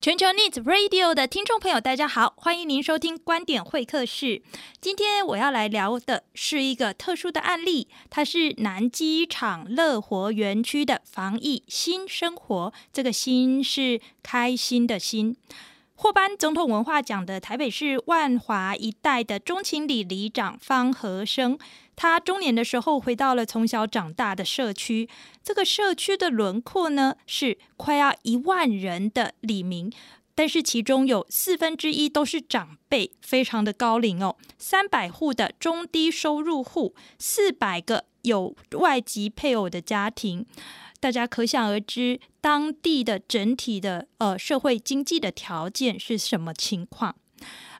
全球 News Radio 的听众朋友，大家好，欢迎您收听观点会客室。今天我要来聊的是一个特殊的案例，它是南机场乐活园区的防疫新生活。这个“新”是开心的“新”。获颁总统文化奖的台北市万华一带的中情里里长方和生，他中年的时候回到了从小长大的社区。这个社区的轮廓呢，是快要一万人的李明，但是其中有四分之一都是长辈，非常的高龄哦。三百户的中低收入户，四百个有外籍配偶的家庭。大家可想而知，当地的整体的呃社会经济的条件是什么情况？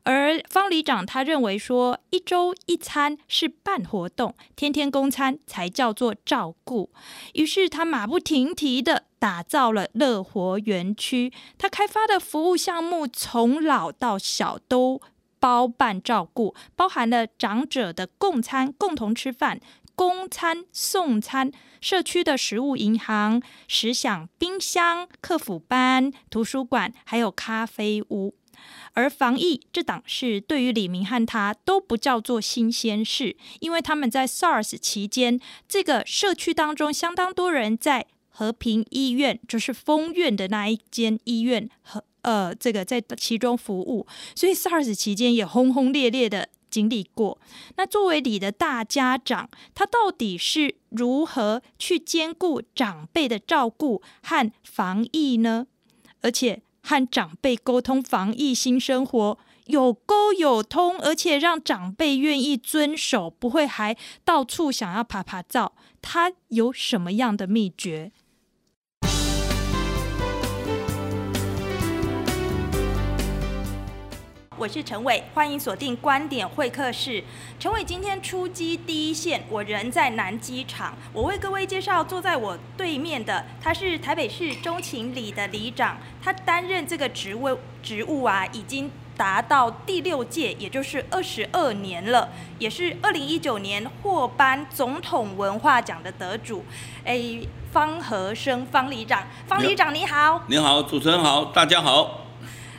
而方里长他认为说，一周一餐是办活动，天天供餐才叫做照顾。于是他马不停蹄地打造了乐活园区，他开发的服务项目从老到小都包办照顾，包含了长者的共餐、共同吃饭。供餐送餐，社区的食物银行、食享冰箱、客服班、图书馆，还有咖啡屋。而防疫这档事，对于李明和他都不叫做新鲜事，因为他们在 SARS 期间，这个社区当中相当多人在和平医院，就是封院的那一间医院和呃这个在其中服务，所以 SARS 期间也轰轰烈烈的。经历过，那作为你的大家长，他到底是如何去兼顾长辈的照顾和防疫呢？而且和长辈沟通防疫新生活有沟有通，而且让长辈愿意遵守，不会还到处想要爬爬照，他有什么样的秘诀？我是陈伟，欢迎锁定观点会客室。陈伟今天出击第一线，我人在南机场。我为各位介绍坐在我对面的，他是台北市中情里的里长，他担任这个职位职务啊，已经达到第六届，也就是二十二年了，也是二零一九年获颁总统文化奖的得主。哎，方和生方里长，方里长你好，你好，主持人好，大家好。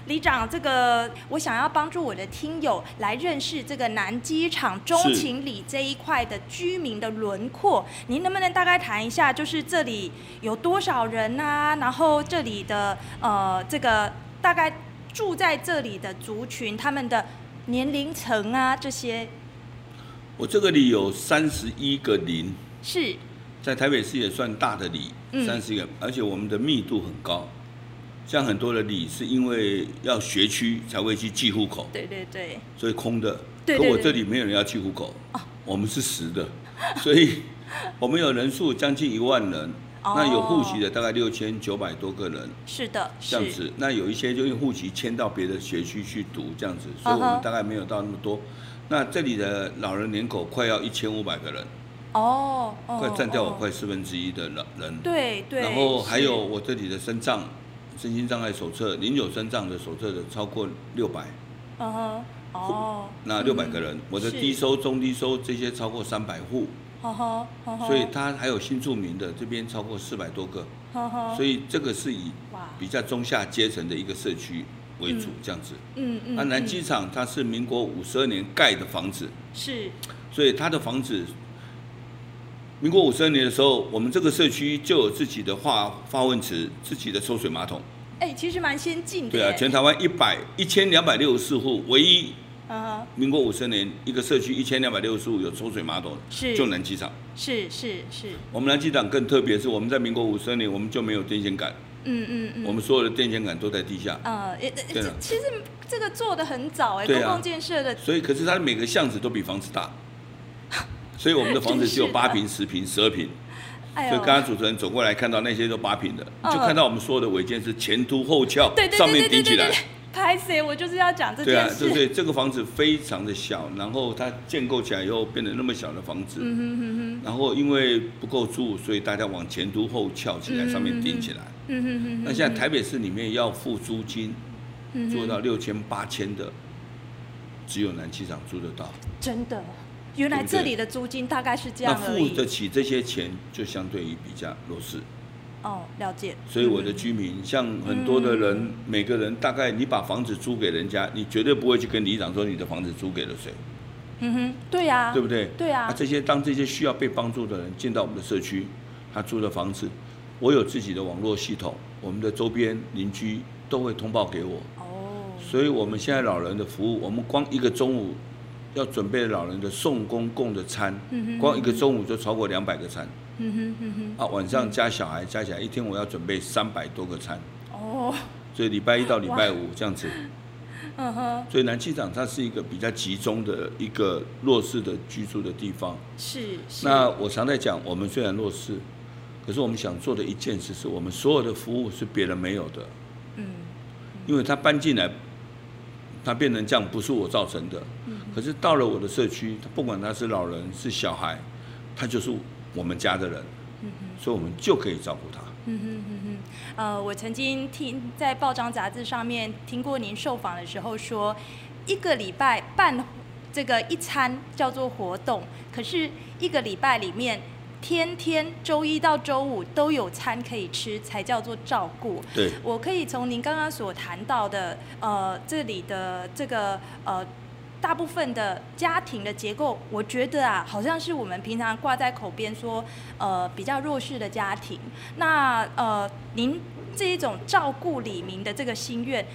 里长，这个我想要帮助我的听友来认识这个南机场中情里这一块的居民的轮廓。您能不能大概谈一下，就是这里有多少人啊？然后这里的呃，这个大概住在这里的族群，他们的年龄层啊这些。我这个里有三十一个零，是在台北市也算大的里，三十一个，而且我们的密度很高。像很多的里是因为要学区才会去寄户口，对对对，所以空的。对对对，可我这里没有人要寄户口，我们是实的，所以 我们有人数将近一万人，那有户籍的大概六千九百多个人，是的，这样子。那有一些就用户籍迁到别的学区去读，这样子，所以我们大概没有到那么多。那这里的老人人口快要一千五百个人，哦，快占掉我快四分之一的老人，对对。然后还有我这里的身障。身心障碍手册，领有身障的手册的超过六百，嗯哼，哦，那六百个人，我的低收、中低收这些超过三百户，所以他还有新住民的这边超过四百多个，所以这个是以比较中下阶层的一个社区为主，这样子，嗯嗯，那南机场它是民国五十二年盖的房子，是，所以它的房子。民国五十二年的时候，我们这个社区就有自己的化化粪池、自己的抽水马桶。哎，其实蛮先进的。对啊，全台湾一百一千两百六十四户，唯一，啊，民国五十二年一个社区一千两百六十四户有抽水马桶，是，就南机场。是是是。我们南机场更特别，是我们在民国五十二年我们就没有电线杆。嗯嗯嗯。我们所有的电线杆都在地下。呃，对了，其实这个做的很早哎，公共建设的。所以，可是它的每个巷子都比房子大。所以我们的房子只有八 平、十平、十二平。所以刚刚主持人走过来看到那些都八平的，就看到我们所有的违建是前凸后翘，上面顶起来。拍谁，我就是要讲这件事。对啊，对对，这个房子非常的小，然后它建构起来以后变得那么小的房子。嗯哼哼哼。然后因为不够住，所以大家往前凸后翘起来，上面顶起来。嗯哼哼。那现在台北市里面要付租金，做到六千八千的，只有南机场租得到。真的。原来这里的租金大概是这样，那付得起这些钱，就相对于比较弱势。哦，了解。所以我的居民，嗯、像很多的人，嗯、每个人大概你把房子租给人家，你绝对不会去跟里长说你的房子租给了谁。嗯哼，对呀、啊，对不对？对啊。那这些当这些需要被帮助的人进到我们的社区，他租的房子，我有自己的网络系统，我们的周边邻居都会通报给我。哦。所以我们现在老人的服务，我们光一个中午要准备老人的送公共的餐，光一个中午就超过两百个餐。嗯哼嗯哼。啊，晚上加小孩加起来，一天我要准备三百多个餐。哦。所以礼拜一到礼拜五这样子。嗯哼，所以南机场它是一个比较集中的一个弱势的居住的地方。是。是，那我常在讲，我们虽然弱势，可是我们想做的一件事，是我们所有的服务是别人没有的。嗯。因为他搬进来，他变成这样，不是我造成的。嗯。可是到了我的社区，他不管他是老人是小孩，他就是我们家的人。所以我们就可以照顾他。嗯哼哼哼，呃，我曾经听在报章杂志上面听过您受访的时候说，一个礼拜办这个一餐叫做活动，可是一个礼拜里面天天周一到周五都有餐可以吃，才叫做照顾。对，我可以从您刚刚所谈到的，呃，这里的这个呃。大部分的家庭的结构，我觉得啊，好像是我们平常挂在口边说，呃，比较弱势的家庭。那呃，您这一种照顾李明的这个心愿，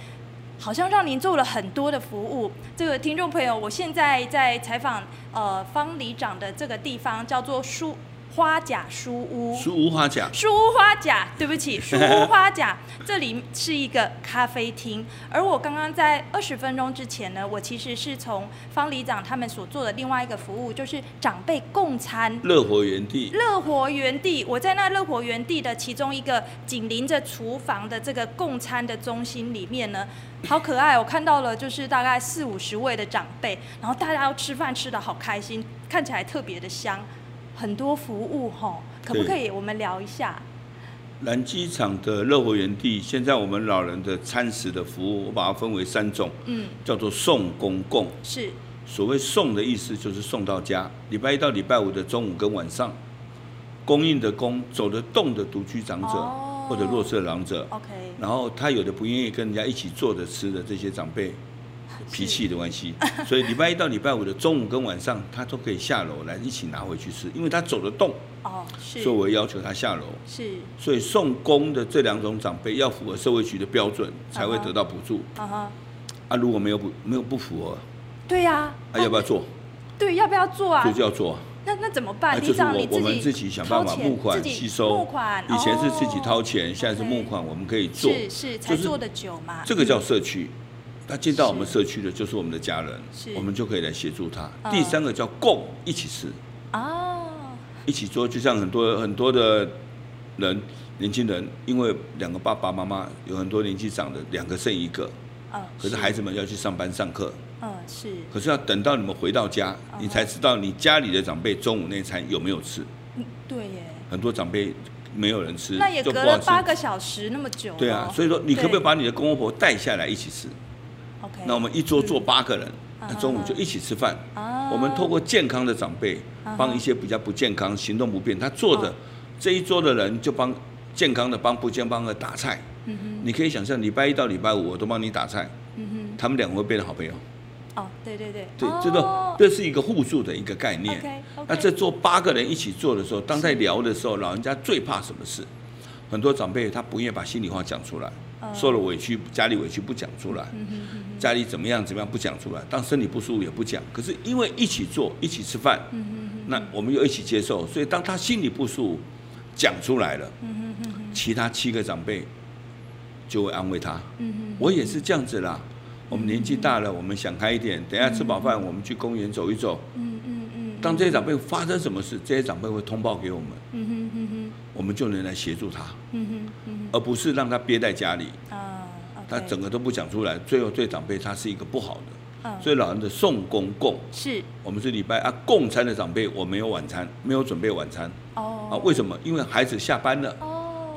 好像让您做了很多的服务。这个听众朋友，我现在在采访呃方里长的这个地方，叫做书。花甲书屋，书屋花甲，书屋花甲，对不起，书屋花甲，这里是一个咖啡厅。而我刚刚在二十分钟之前呢，我其实是从方里长他们所做的另外一个服务，就是长辈共餐，乐活园地，乐活园地。我在那乐活园地的其中一个紧邻着厨房的这个共餐的中心里面呢，好可爱，我看到了就是大概四五十位的长辈，然后大家要吃饭吃的好开心，看起来特别的香。很多服务哈，可不可以我们聊一下？南机场的乐活园地，现在我们老人的餐食的服务，我把它分为三种，嗯，叫做送公共，是。所谓送的意思就是送到家，礼拜一到礼拜五的中午跟晚上，供应的供走得动的独居长者、哦、或者弱势长者，OK，然后他有的不愿意跟人家一起坐着吃的这些长辈。脾气的关系，所以礼拜一到礼拜五的中午跟晚上，他都可以下楼来一起拿回去吃，因为他走得动。哦，是。所以我要求他下楼。是。所以送公的这两种长辈要符合社会局的标准，才会得到补助。啊哈。啊，如果没有不没有不符合，对呀。啊，要不要做？对，要不要做啊？就就要做。那那怎么办？就是我我们自己想办法募款吸收。募款。以前是自己掏钱，现在是募款，我们可以做。是是，才做的久嘛。这个叫社区。他进到我们社区的，就是我们的家人，我们就可以来协助他。第三个叫共一起吃，哦，一起做，就像很多很多的人，年轻人，因为两个爸爸妈妈有很多年纪长的，两个剩一个，可是孩子们要去上班上课，嗯，是，可是要等到你们回到家，你才知道你家里的长辈中午那餐有没有吃，对耶，很多长辈没有人吃，那也隔了八个小时那么久，对啊，所以说你可不可以把你的公公婆婆带下来一起吃？那我们一桌坐八个人，那中午就一起吃饭。我们透过健康的长辈，帮一些比较不健康、行动不便，他坐着这一桌的人就帮健康的帮不健康的打菜。你可以想象，礼拜一到礼拜五我都帮你打菜。他们两个会变成好朋友。哦，对对对，对，这个这是一个互助的一个概念。那这坐八个人一起做的时候，当在聊的时候，老人家最怕什么事？很多长辈他不愿意把心里话讲出来。受了委屈，家里委屈不讲出来，家里怎么样怎么样不讲出来，当身体不舒服也不讲。可是因为一起做，一起吃饭，那我们又一起接受，所以当他心里不舒服，讲出来了，其他七个长辈就会安慰他。我也是这样子啦。我们年纪大了，我们想开一点，等下吃饱饭，我们去公园走一走。当这些长辈发生什么事，这些长辈会通报给我们。我们就能来协助他，而不是让他憋在家里，他整个都不讲出来，最后对长辈他是一个不好的，所以老人的送公共是，我们是礼拜啊共餐的长辈，我没有晚餐，没有准备晚餐，啊为什么？因为孩子下班了，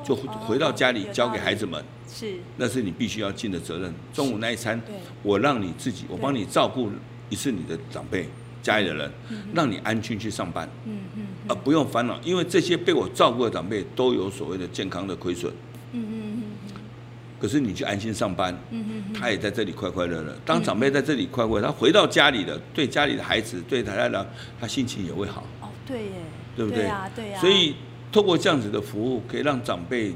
就回到家里交给孩子们，是，那是你必须要尽的责任。中午那一餐，我让你自己，我帮你照顾一次你的长辈家里的人，让你安心去上班，嗯嗯，啊，不用烦恼，因为这些被我照顾的长辈都有所谓的健康的亏损。嗯嗯嗯。可是你去安心上班，嗯嗯，他也在这里快快乐乐。当长辈在这里快快乐，他回到家里的，对家里的孩子，对他来讲，他心情也会好。哦，对耶，对不对？对呀，对呀。所以透过这样子的服务，可以让长辈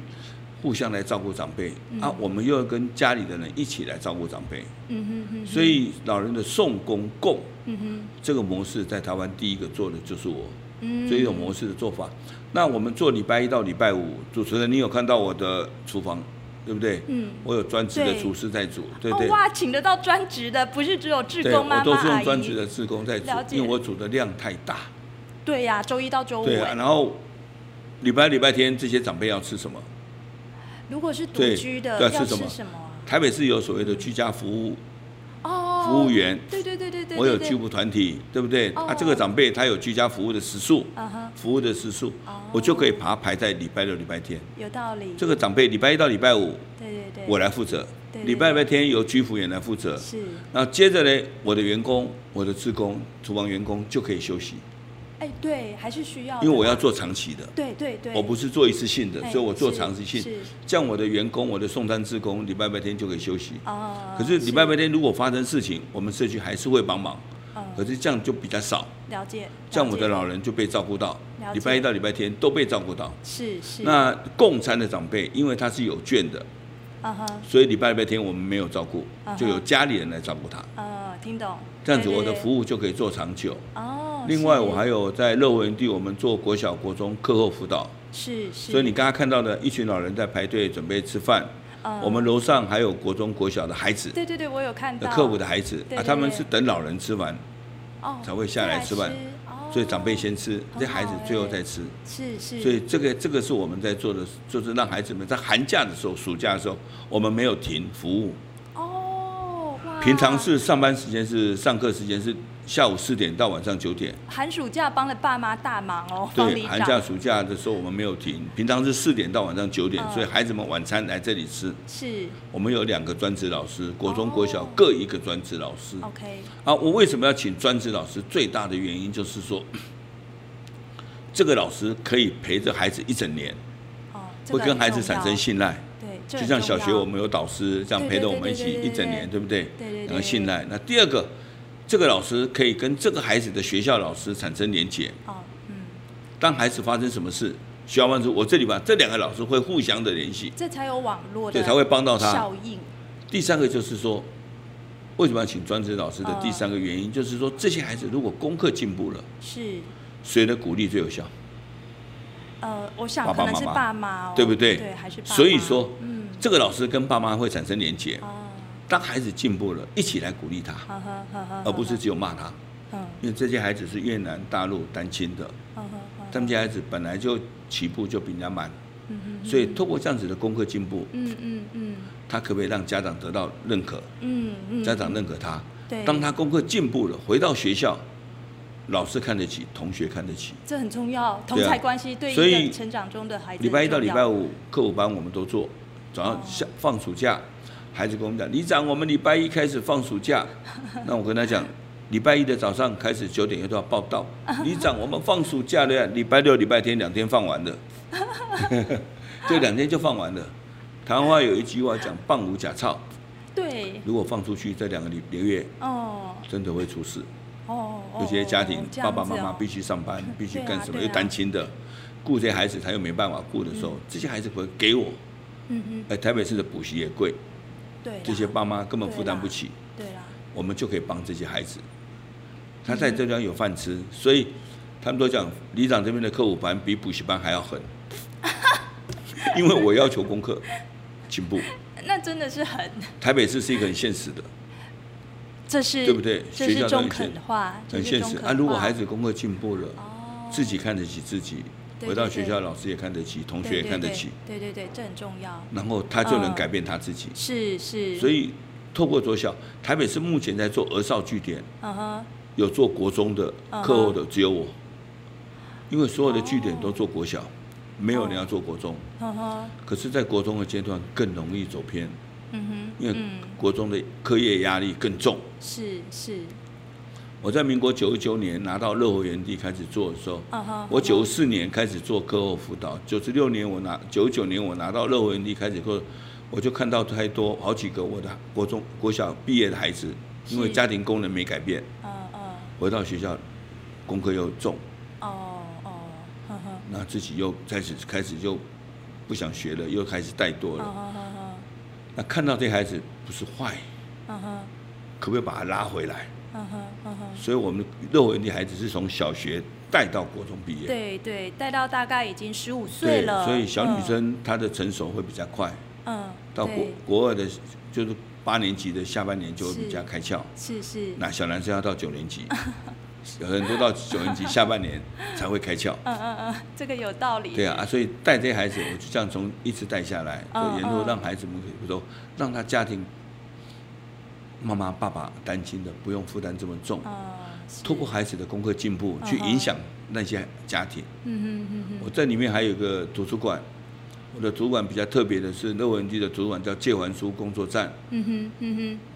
互相来照顾长辈啊，我们又要跟家里的人一起来照顾长辈。嗯哼哼。所以老人的送公共，嗯哼，这个模式在台湾第一个做的就是我。嗯。这一种模式的做法，那我们做礼拜一到礼拜五，主持人，你有看到我的厨房？对不对？嗯，我有专职的厨师在煮，对，对对。哇，请得到专职的，不是只有志工吗？我都是用专职的志工在煮，因为我煮的量太大。对呀、啊，周一到周五。对啊，然后礼拜礼拜天这些长辈要吃什么？如果是独居的，要吃什么？台北市有所谓的居家服务。哦，服务员，对对对对对，我有居服团体，对不对？啊，这个长辈他有居家服务的时数，服务的时数，我就可以把它排在礼拜六、礼拜天。有道理。这个长辈礼拜一到礼拜五，对对对，我来负责。礼拜礼拜天由居服员来负责。是。那接着呢，我的员工、我的职工、厨房员工就可以休息。哎，对，还是需要。因为我要做长期的。对对对。我不是做一次性的，所以我做长期性。这样我的员工、我的送餐职工，礼拜白天就可以休息。哦。可是礼拜白天如果发生事情，我们社区还是会帮忙。可是这样就比较少。了解。这样我的老人就被照顾到。礼拜一到礼拜天都被照顾到。是是。那共餐的长辈，因为他是有券的。所以礼拜礼拜天我们没有照顾，就由家里人来照顾他。嗯，听懂。这样子我的服务就可以做长久。哦。另外，我还有在乐活园地，我们做国小、国中课后辅导。是是。所以你刚刚看到的一群老人在排队准备吃饭。我们楼上还有国中、国小的孩子。对对对，我有看到。课辅的孩子啊，他们是等老人吃完，才会下来吃饭。所以长辈先吃，这孩子最后再吃。是是。所以这个这个是我们在做的，就是让孩子们在寒假的时候、暑假的时候，我们没有停服务。哦。平常是上班时间是上课时间是。下午四点到晚上九点，寒暑假帮了爸妈大忙哦。对，寒假暑假的时候我们没有停，平常是四点到晚上九点，所以孩子们晚餐来这里吃。是。我们有两个专职老师，国中、国小各一个专职老师。OK。啊，我为什么要请专职老师？最大的原因就是说，这个老师可以陪着孩子一整年，会跟孩子产生信赖。对，就像小学我们有导师这样陪着我们一起一整年，对不对？对对。然后信赖。那第二个。这个老师可以跟这个孩子的学校老师产生连结。哦，嗯。当孩子发生什么事，需要帮助，我这里吧，这两个老师会互相的联系，这才有网络的，对，才会帮到他效应。第三个就是说，为什么要请专职老师的第三个原因，就是说这些孩子如果功课进步了，是谁的鼓励最有效？呃，我想可能是爸妈，对不对？对，还是爸妈。所以说，嗯，这个老师跟爸妈会产生连结。当孩子进步了，一起来鼓励他，而不是只有骂他。因为这些孩子是越南大陆单亲的，他们家孩子本来就起步就比人家慢，所以透过这样子的功课进步，嗯嗯嗯他可不可以让家长得到认可？嗯嗯家长认可他，当他功课进步了，回到学校，老师看得起，同学看得起，这很重要，同侪关系对一个成长中的孩子。礼拜一到礼拜五课后班我们都做，早上下放暑假。孩子跟我们讲，李长，我们礼拜一开始放暑假。那我跟他讲，礼拜一的早上开始九点又都要报到。李长，我们放暑假了，礼拜六、礼拜天两天放完的，这两天就放完了。台湾话有一句话讲，棒无假操。对。如果放出去这两个礼月，哦，真的会出事。哦。有些家庭爸爸妈妈必须上班，必须干什么？又单亲的，顾这些孩子他又没办法顾的时候，这些孩子会给我。嗯嗯。哎，台北市的补习也贵。对，这些爸妈根本负担不起，对啦，我们就可以帮这些孩子，他在浙江有饭吃，所以他们都讲，里长这边的课务班比补习班还要狠，因为我要求功课进步，那真的是很。台北市是一个很现实的，这是对不对？学校中肯的话，很现实啊。如果孩子功课进步了，自己看得起自己。回到学校，老师也看得起，同学也看得起。对对对，这很重要。然后他就能改变他自己。是是。所以透过左小，台北市目前在做儿少据点。嗯哼。有做国中的课后的只有我，因为所有的据点都做国小，没有人要做国中。嗯哼。可是，在国中的阶段更容易走偏。嗯哼。因为国中的课业压力更重。是是。我在民国九十九年拿到乐活园地开始做的时候，我九四年开始做课后辅导，九十六年我拿九九年我拿到乐活园地开始做，我就看到太多好几个我的国中国小毕业的孩子，因为家庭功能没改变，回到学校功课又重，哦哦，那自己又开始开始就不想学了，又开始怠惰了，那看到这孩子不是坏，可不可以把他拉回来？所以，我们乐活园地孩子是从小学带到国中毕业。对对，带到大概已经十五岁了。所以小女生她的成熟会比较快。嗯。到国国二的，就是八年级的下半年就会比较开窍。是是。那小男生要到九年级，有 很多到九年级下半年才会开窍。嗯嗯嗯，这个有道理。对啊，所以带这些孩子，我就这样从一直带下来，就沿路让孩子们可以说，让他家庭。妈妈、爸爸担心的，不用负担这么重。透过孩子的功课进步，去影响那些家庭。我在里面还有一个图书馆，我的主管比较特别的是，乐活园地的主管叫借还书工作站。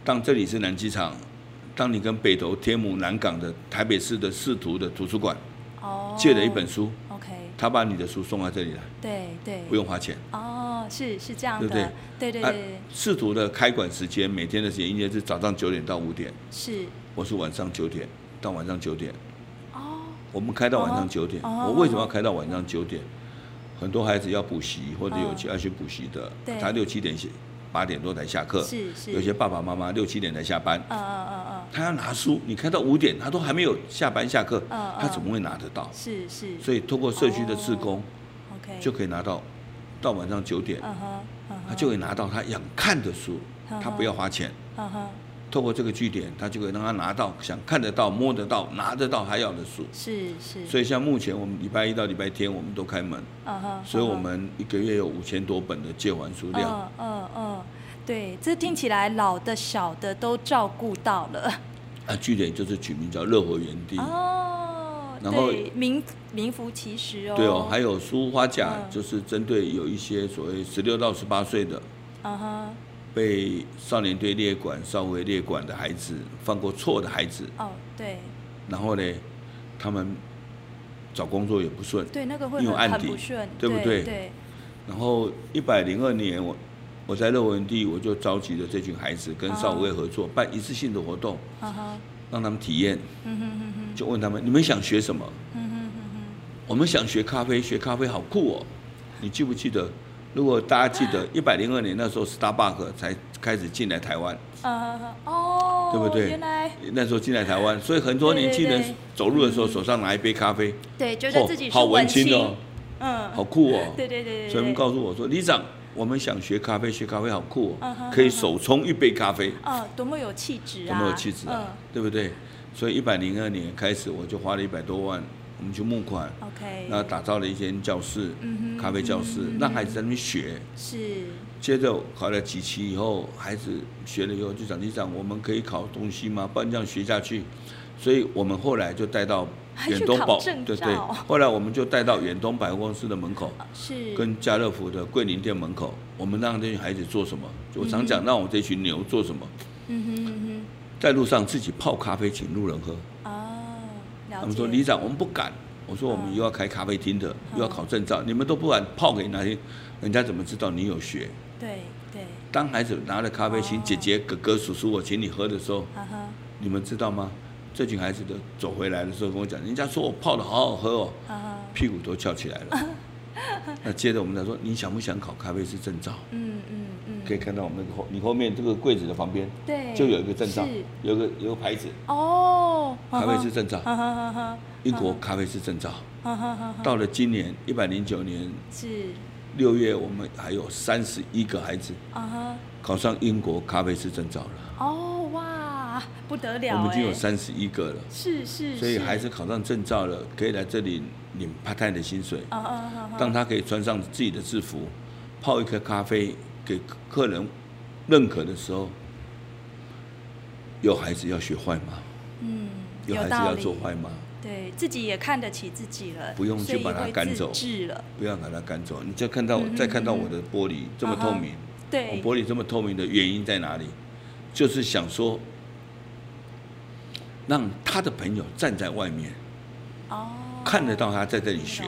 当这里是南机场，当你跟北投、天母、南港的台北市的市图的图书馆借了一本书。他把你的书送到这里来，对对，不用花钱。哦，是是这样的，对不对？对对对。视图的开馆时间，每天的时间应该是早上九点到五点。是。我是晚上九点到晚上九点。哦。我们开到晚上九点。我为什么要开到晚上九点？很多孩子要补习或者有要去补习的，他六七点八点多才下课。是是。有些爸爸妈妈六七点才下班。嗯嗯嗯嗯。他要拿书，你开到五点，他都还没有下班下课，他怎么会拿得到？是是。所以通过社区的志工，OK，就可以拿到，到晚上九点，他就可以拿到他想看的书，他不要花钱。透过这个据点，他就可以让他拿到想看得到、摸得到、拿得到他要的书。是是。所以像目前我们礼拜一到礼拜天我们都开门，所以我们一个月有五千多本的借还书量。嗯嗯。对，这听起来老的、小的都照顾到了。啊，据点就是取名叫乐活园地。哦，然后名名副其实哦。对哦，还有书花甲，就是针对有一些所谓十六到十八岁的，嗯哼，被少年队列管、少尉列管的孩子，犯过错的孩子。哦，对。然后呢，他们找工作也不顺。对，那个会很很不顺，对不对？对。然后一百零二年我。我在乐文地，我就召集了这群孩子跟少尉合作办一次性的活动，让他们体验。就问他们：你们想学什么？我们想学咖啡，学咖啡好酷哦！你记不记得？如果大家记得，一百零二年那时候，Starbucks 才开始进来台湾。哦，对不对？原来那时候进来台湾，所以很多年轻人走路的时候手上拿一杯咖啡，对，觉得自己好文青哦，嗯，好酷哦。对对对。所以他们告诉我说：李长。我们想学咖啡，学咖啡好酷哦，可以手冲一杯咖啡。啊，多么有气质啊！多么有气质啊，对不对？所以一百零二年开始，我就花了一百多万，我们去募款，OK，那打造了一间教室，咖啡教室，让孩子在那边学。是。接着考了几期以后，孩子学了以后就讲：你讲，我们可以考东西吗？不然这样学下去。所以我们后来就带到。远东宝，对对，后来我们就带到远东百货公司的门口，是跟家乐福的桂林店门口，我们让这群孩子做什么？我常讲，让我这群牛做什么？嗯哼嗯哼，在路上自己泡咖啡，请路人喝。哦，他们说里长，我们不敢。我说我们又要开咖啡厅的，又要考证照，你们都不敢泡给哪些，人家怎么知道你有学？对对。当孩子拿了咖啡，请姐姐、哥哥、叔叔，我请你喝的时候，你们知道吗？这群孩子的走回来的时候跟我讲，人家说我泡的好好喝哦，屁股都翘起来了。那接着我们再说，你想不想考咖啡师证照？嗯嗯嗯。可以看到我们那个后，你后面这个柜子的旁边，对，就有一个证照，有个有个牌子。哦。咖啡师证照。英国咖啡师证照。到了今年一百零九年是六月，我们还有三十一个孩子考上英国咖啡师证照了。哦哇。不得了，我们已经有三十一个了，是是，所以孩子考上证照了，可以来这里领 part time 的薪水。哦哦哦，当他可以穿上自己的制服，泡一颗咖啡给客人认可的时候，有孩子要学坏吗？嗯，有孩子要做坏吗？对自己也看得起自己了，不用去把他赶走，不要把他赶走。你就看到再看到我的玻璃这么透明，对，我玻璃这么透明的原因在哪里？就是想说。让他的朋友站在外面，哦，看得到他在这里学，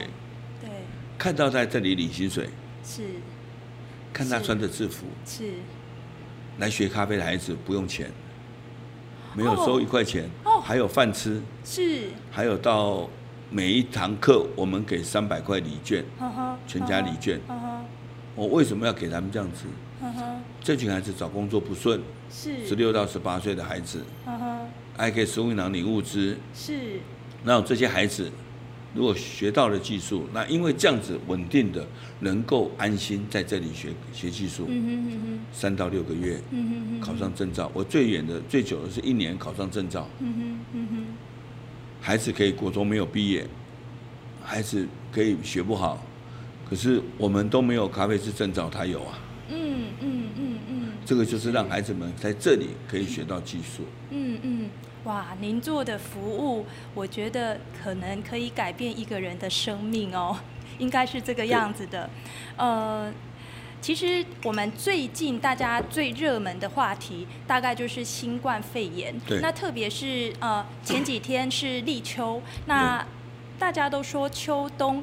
对，看到在这里领薪水，是，看他穿着制服，是，来学咖啡的孩子不用钱，没有收一块钱，哦，还有饭吃，是，还有到每一堂课我们给三百块礼券，全家礼券，我为什么要给他们这样子？这群孩子找工作不顺，是。十六到十八岁的孩子，还可以食物银行领物资，是。那这些孩子如果学到了技术，那因为这样子稳定的，能够安心在这里学学技术，三到六个月，考上证照。我最远的、最久的是一年考上证照。孩子可以国中没有毕业，孩子可以学不好，可是我们都没有咖啡师证照，他有啊。嗯嗯嗯嗯。这个就是让孩子们在这里可以学到技术。嗯嗯。哇，您做的服务，我觉得可能可以改变一个人的生命哦，应该是这个样子的。呃，其实我们最近大家最热门的话题，大概就是新冠肺炎。对。那特别是呃前几天是立秋，那大家都说秋冬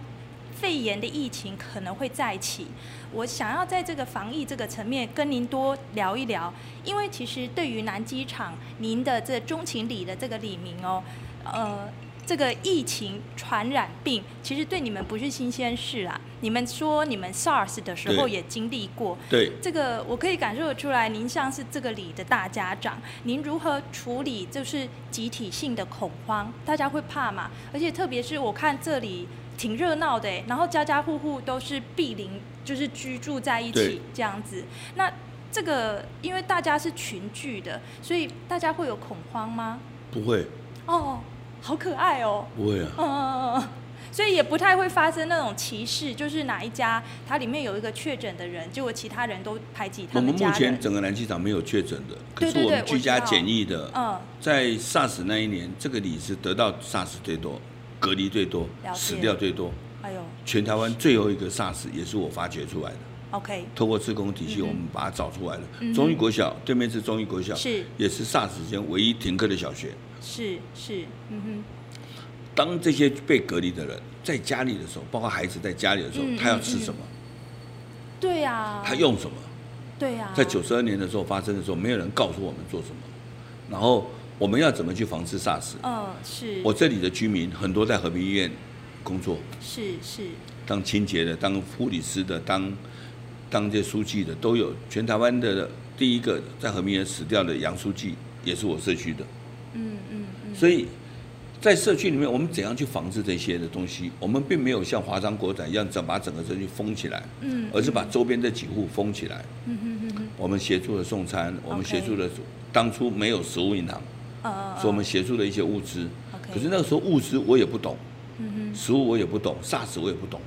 肺炎的疫情可能会再起。我想要在这个防疫这个层面跟您多聊一聊，因为其实对于南机场您的这钟情里的这个李明哦，呃，这个疫情传染病其实对你们不是新鲜事啊。你们说你们 SARS 的时候也经历过，对，这个我可以感受得出来，您像是这个里的大家长，您如何处理就是集体性的恐慌？大家会怕嘛？而且特别是我看这里挺热闹的，然后家家户户都是毗邻。就是居住在一起这样子，那这个因为大家是群聚的，所以大家会有恐慌吗？不会。哦，好可爱哦。不会啊。嗯嗯嗯。所以也不太会发生那种歧视，就是哪一家它里面有一个确诊的人，结果其他人都排挤他。我们目前整个南机场没有确诊的，可是我们居家检疫的。嗯。在 SARS 那一年，这个里是得到 SARS 最多，隔离最多，死掉最多。哎呦，全台湾最后一个 SARS 也是我发掘出来的。OK，透过自工体系，我们把它找出来了。中医国小对面是中医国小，是也是 SARS 时间唯一停课的小学。是是，嗯哼。当这些被隔离的人在家里的时候，包括孩子在家里的时候，他要吃什么？对呀。他用什么？对呀。在九十二年的时候发生的时候，没有人告诉我们做什么，然后我们要怎么去防治 SARS？嗯，是。我这里的居民很多在和平医院。工作是是当清洁的，当护理师的，当当这些书记的都有。全台湾的第一个在和平医院死掉的杨书记也是我社区的。嗯嗯嗯。所以在社区里面，我们怎样去防治这些的东西？我们并没有像华商国展一样，整把整个社区封起来。嗯。而是把周边这几户封起来。嗯嗯嗯。我们协助了送餐，我们协助了当初没有食物银行，所以我们协助了一些物资。可是那个时候物资我也不懂。食物我也不懂，SARS 我也不懂。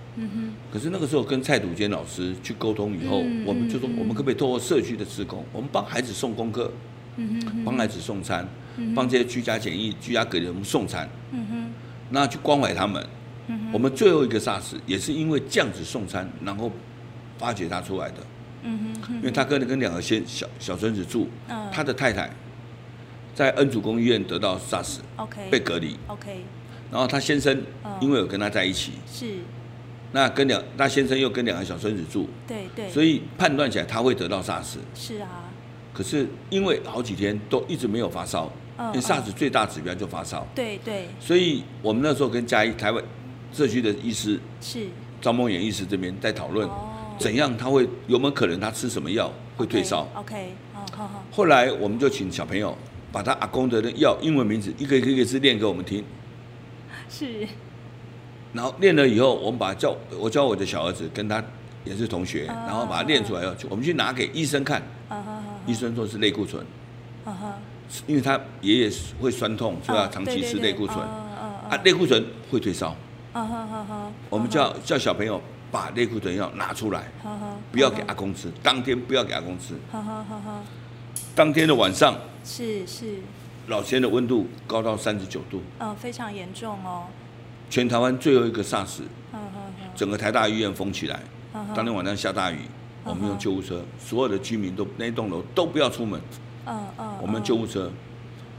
可是那个时候跟蔡笃坚老师去沟通以后，我们就说我们可不可以透过社区的志工，我们帮孩子送功课，帮孩子送餐，帮这些居家检疫、居家隔离我们送餐，那去关怀他们。我们最后一个 SARS 也是因为这样子送餐，然后发掘他出来的。嗯哼。因为他跟跟两个先小小孙子住，他的太太在恩主公医院得到 SARS，OK，被隔离，OK。然后他先生因为有跟他在一起，是，那跟两那先生又跟两个小孙子住，对对，所以判断起来他会得到 SARS，是啊，可是因为好几天都一直没有发烧，因为 SARS 最大指标就发烧，对对，所以我们那时候跟嘉义台湾社区的医师是。张梦远医师这边在讨论，怎样他会有没有可能他吃什么药会退烧？OK，好好好。后来我们就请小朋友把他阿公的药英文名字一个一个一个字念给我们听。是，然后练了以后，我们把他叫我教我的小儿子跟他也是同学，然后把他练出来以后，我们去拿给医生看，医生说是类固醇，因为他爷爷会酸痛，所以要长期吃类固醇，啊，类固醇会退烧，我们叫叫小朋友把类固醇药拿出来，不要给阿公吃，当天不要给阿公吃，当天的晚上是是。老千的温度高到三十九度，嗯，非常严重哦。全台湾最后一个 SARS，整个台大医院封起来。当天晚上下大雨，我们用救护车，所有的居民都那栋楼都不要出门。嗯嗯，我们救护车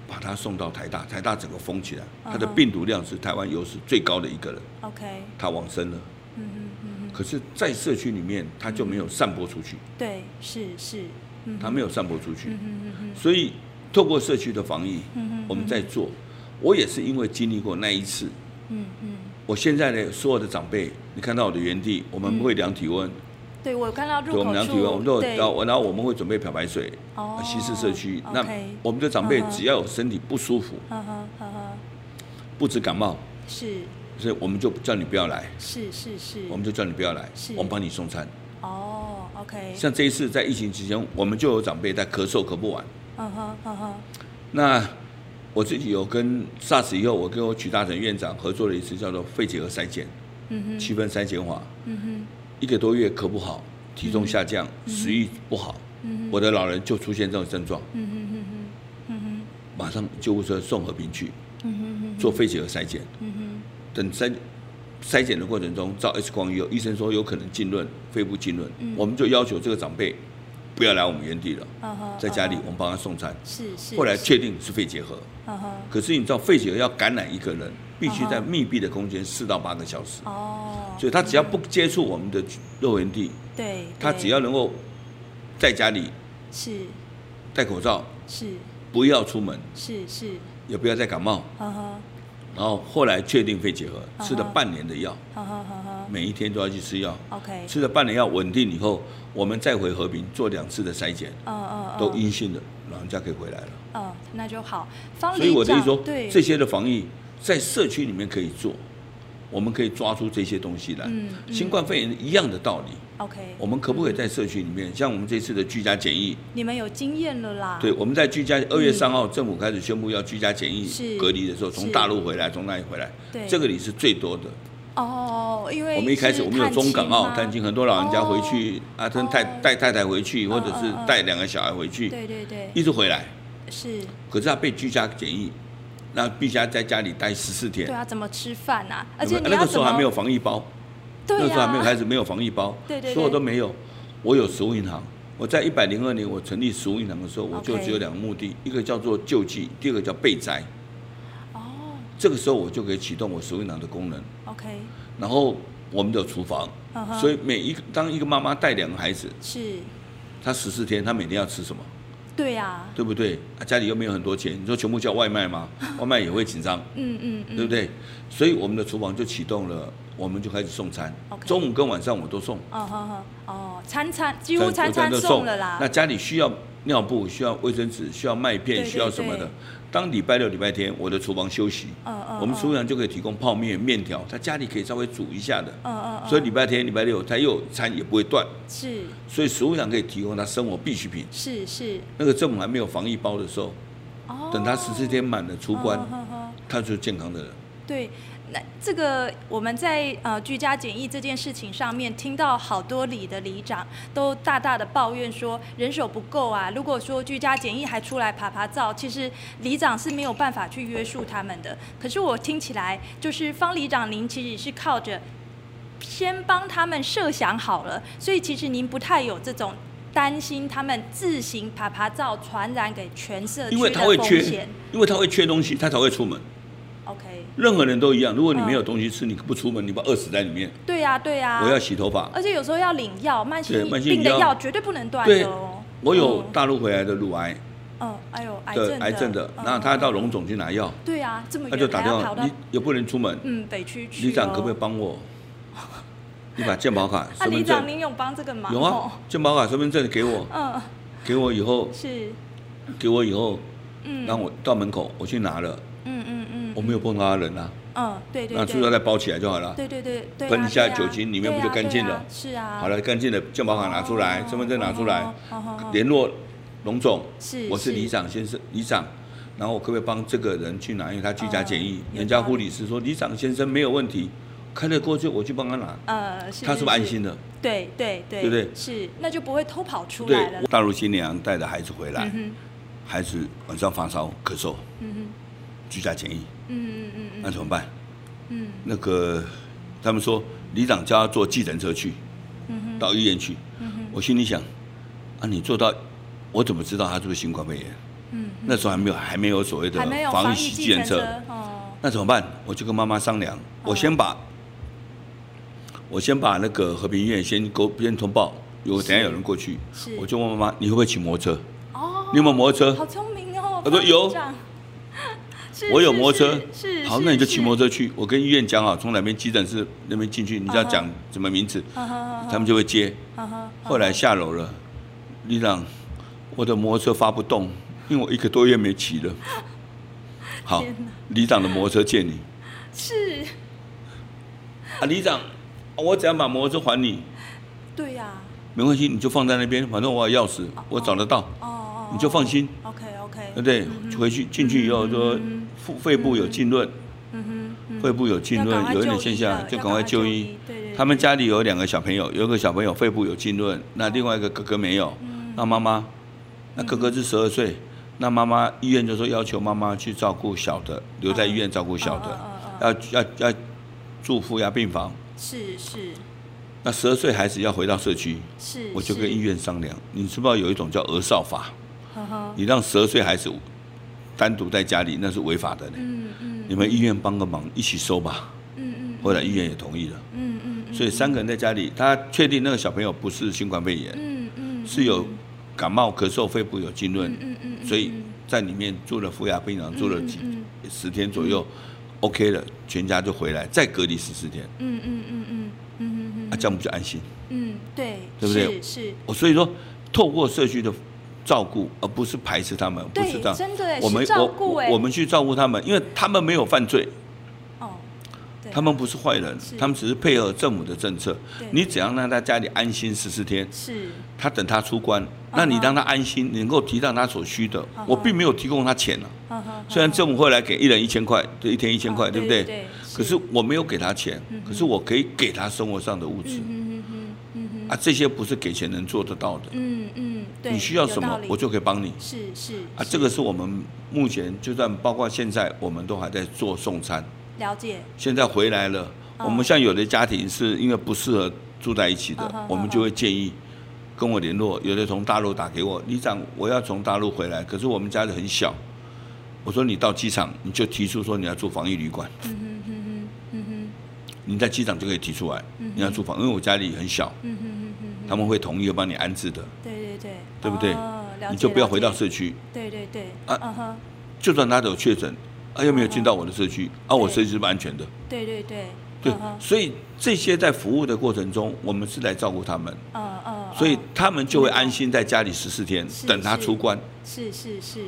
把他送到台大，台大整个封起来，他的病毒量是台湾有史最高的一个人。OK，他往生了。嗯嗯嗯。可是，在社区里面，他就没有散播出去。对，是是。他没有散播出去。所以，透过社区的防疫，我们在做。我也是因为经历过那一次。嗯嗯。我现在呢，所有的长辈，你看到我的原地，我们不会量体温。对，我有看到入口处。我们量体温，我们都有，然后然后我们会准备漂白水，稀释社区。那我们的长辈只要有身体不舒服，不止感冒，是，所以我们就叫你不要来。是是是。我们就叫你不要来，我们帮你送餐。哦，OK。像这一次在疫情期间，我们就有长辈在咳嗽咳不完。嗯哼嗯哼。那我自己有跟 SARS 以后，我跟我许大成院长合作了一次，叫做肺结核筛检，嗯哼，七分筛检法，嗯哼。一个多月咳不好，体重下降，食欲不好，我的老人就出现这种症状，马上救护车送和平去，做肺结核筛检，等筛筛检的过程中照 X 光以后，医生说有可能浸润，肺部浸润，我们就要求这个长辈不要来我们原地了，在家里我们帮他送餐，是是后来确定是肺结核，可是你知道肺结核要感染一个人，必须在密闭的空间四到八个小时。哦所以他只要不接触我们的肉园地，对，他只要能够在家里是戴口罩，是不要出门，是是也不要再感冒，然后后来确定肺结核，吃了半年的药，每一天都要去吃药，OK，吃了半年药稳定以后，我们再回和平做两次的筛检，都阴性的，老人家可以回来了，嗯，那就好。所以我的意思说，这些的防疫在社区里面可以做。我们可以抓出这些东西来，新冠肺炎一样的道理。OK，我们可不可以在社区里面，嗯、像我们这次的居家检疫？你们有经验了啦。对，我们在居家二月三号政府开始宣布要居家检疫隔离的时候，从大陆回来，从哪里回来？对，这个里是最多的。哦，因为我们一开始我们有中港澳探亲，很多老人家回去，阿珍带带太太回去，或者是带两个小孩回去，对对对，一直回来。是，可是他被居家检疫。那必须要在家里待十四天。对啊，怎么吃饭啊？而且那个时候还没有防疫包，那个时候还没有开始没有防疫包，对对，所有都没有。我有食物银行，我在一百零二年我成立食物银行的时候，我就只有两个目的，一个叫做救济，第二个叫备灾。哦。这个时候我就可以启动我食物银行的功能。OK。然后我们的厨房，所以每一个当一个妈妈带两个孩子，是，她十四天，她每天要吃什么？对呀，对不对？家里又没有很多钱，你说全部叫外卖吗？外卖也会紧张，嗯嗯，对不对？所以我们的厨房就启动了，我们就开始送餐，中午跟晚上我都送。哦哦哦，餐餐几乎餐餐送了啦。那家里需要尿布、需要卫生纸、需要麦片、需要什么的。当礼拜六、礼拜天，我的厨房休息，我们厨房就可以提供泡面、面条，他家里可以稍微煮一下的。所以礼拜天、礼拜六他又有餐也不会断。是。所以食物上可以提供他生活必需品。是是。那个政府还没有防疫包的时候，等他十四天满了出关，他就是健康的人。对。那这个我们在呃居家检疫这件事情上面，听到好多里的里长都大大的抱怨说人手不够啊。如果说居家检疫还出来爬爬灶，其实里长是没有办法去约束他们的。可是我听起来，就是方里长您其实是靠着先帮他们设想好了，所以其实您不太有这种担心他们自行爬爬灶传染给全社区的风险。因为他会缺，因为他会缺东西，他才会出门。任何人都一样，如果你没有东西吃，你不出门，你不饿死在里面。对呀，对呀。我要洗头发，而且有时候要领药，慢性病的药绝对不能断的哦。我有大陆回来的乳癌，嗯，哎呦，的癌症的，然后他到龙总去拿药。对呀，这么远，他就打电话，你也不能出门。嗯，北区去。里长可不可以帮我？你把健保卡、身份证。里长，您有帮这个忙？有啊，健保卡、身份证给我。嗯。给我以后是，给我以后，嗯，让我到门口我去拿了。嗯嗯嗯。我没有碰到他人啊。嗯，对对，那塑料袋包起来就好了。对对对，喷一下酒精，里面不就干净了？是啊。好了，干净的健保卡拿出来，身份证拿出来，联络龙总。是，我是李长先生，李长。然后我可不可以帮这个人去拿？因为他居家检疫，人家护理师说李长先生没有问题，开得过去，我去帮他拿。呃，他是不是安心的？对对对，对不对？是，那就不会偷跑出来了。大陆新娘带着孩子回来，孩子晚上发烧咳嗽，居家检疫。嗯嗯嗯，那怎么办？嗯，那个他们说里长叫他坐计程车去，嗯哼，到医院去。嗯哼，我心里想，啊，你做到，我怎么知道他是不是新冠肺炎？嗯，那时候还没有还没有所谓的防疫计程车，哦，那怎么办？我就跟妈妈商量，我先把，我先把那个和平医院先给别人通报，有等下有人过去，我就问妈妈，你会不会骑摩托车？哦，你有没有摩托车？好聪明哦，他说有。我有摩托车，好，那你就骑摩托车去。我跟医院讲好，从哪边急诊室那边进去，你只要讲什么名字，他们就会接。后来下楼了，里长，我的摩托车发不动，因为我一个多月没骑了。好，里长的摩托车借你。是。啊，里长，我怎样把摩托车还你？对呀。没关系，你就放在那边，反正我有钥匙，我找得到。哦哦。你就放心。OK OK。对不对？回去进去以后说。肺部有浸润，肺部有浸润，有一点现象就赶快就医。他们家里有两个小朋友，有一个小朋友肺部有浸润，那另外一个哥哥没有。那妈妈，那哥哥是十二岁，那妈妈医院就说要求妈妈去照顾小的，留在医院照顾小的，要要要住负压病房。是是。那十二岁孩子要回到社区，是，我就跟医院商量，你知不知道有一种叫儿少法？你让十二岁孩子。单独在家里那是违法的呢。嗯嗯。你们医院帮个忙，一起收吧。嗯嗯。后来医院也同意了。嗯嗯。所以三个人在家里，他确定那个小朋友不是新冠肺炎。嗯嗯。是有感冒、咳嗽、肺部有浸润。嗯嗯。所以在里面住了负压病房，住了几十天左右，OK 了，全家就回来，再隔离十四天。嗯嗯嗯嗯嗯嗯。啊，这样不就安心？嗯，对。对不对？是。我所以说，透过社区的。照顾，而不是排斥他们，不是这样。真的，我们我我们去照顾他们，因为他们没有犯罪。哦，他们不是坏人，他们只是配合政府的政策。你只要让他家里安心十四天，是。他等他出关，那你让他安心，能够提到他所需的。我并没有提供他钱啊。虽然政府会来给一人一千块，对，一天一千块，对不对？对。可是我没有给他钱，可是我可以给他生活上的物质。啊，这些不是给钱能做得到的。嗯嗯，对。你需要什么，我就可以帮你。是是。啊，这个是我们目前就算包括现在，我们都还在做送餐。了解。现在回来了，我们像有的家庭是因为不适合住在一起的，我们就会建议跟我联络。有的从大陆打给我，李长，我要从大陆回来，可是我们家里很小。我说你到机场你就提出说你要住防疫旅馆。嗯哼哼哼嗯哼。你在机场就可以提出来，你要住房，因为我家里很小。嗯哼。他们会同意帮你安置的，对对对，对不对？你就不要回到社区，对对对，啊，就算他有确诊，啊，又没有进到我的社区，啊，我社区是不安全的，对对对，对，所以这些在服务的过程中，我们是来照顾他们，嗯嗯，所以他们就会安心在家里十四天，等他出关，是是是，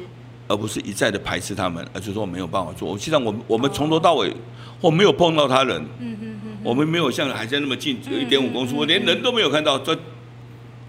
而不是一再的排斥他们，而是说没有办法做。实际上，我们我们从头到尾，我没有碰到他人，嗯嗯嗯，我们没有像海鲜那么近，只有一点五公尺，我连人都没有看到，这。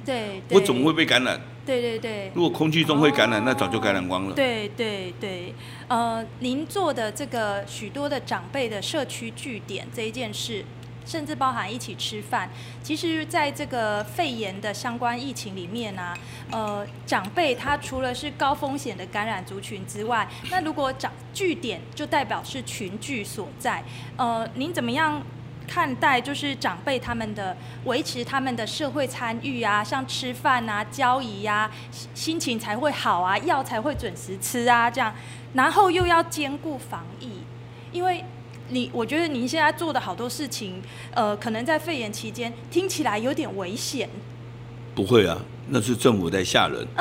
对，我怎么会被感染？对对对，如果空气中会感染，那早就感染光了。对对对，呃，您做的这个许多的长辈的社区据点这一件事，甚至包含一起吃饭，其实在这个肺炎的相关疫情里面呢、啊，呃，长辈他除了是高风险的感染族群之外，那如果长据点就代表是群聚所在，呃，您怎么样？看待就是长辈他们的维持他们的社会参与啊，像吃饭啊、交易啊，心情才会好啊，药才会准时吃啊，这样，然后又要兼顾防疫，因为你我觉得您现在做的好多事情，呃，可能在肺炎期间听起来有点危险。不会啊，那是政府在吓人。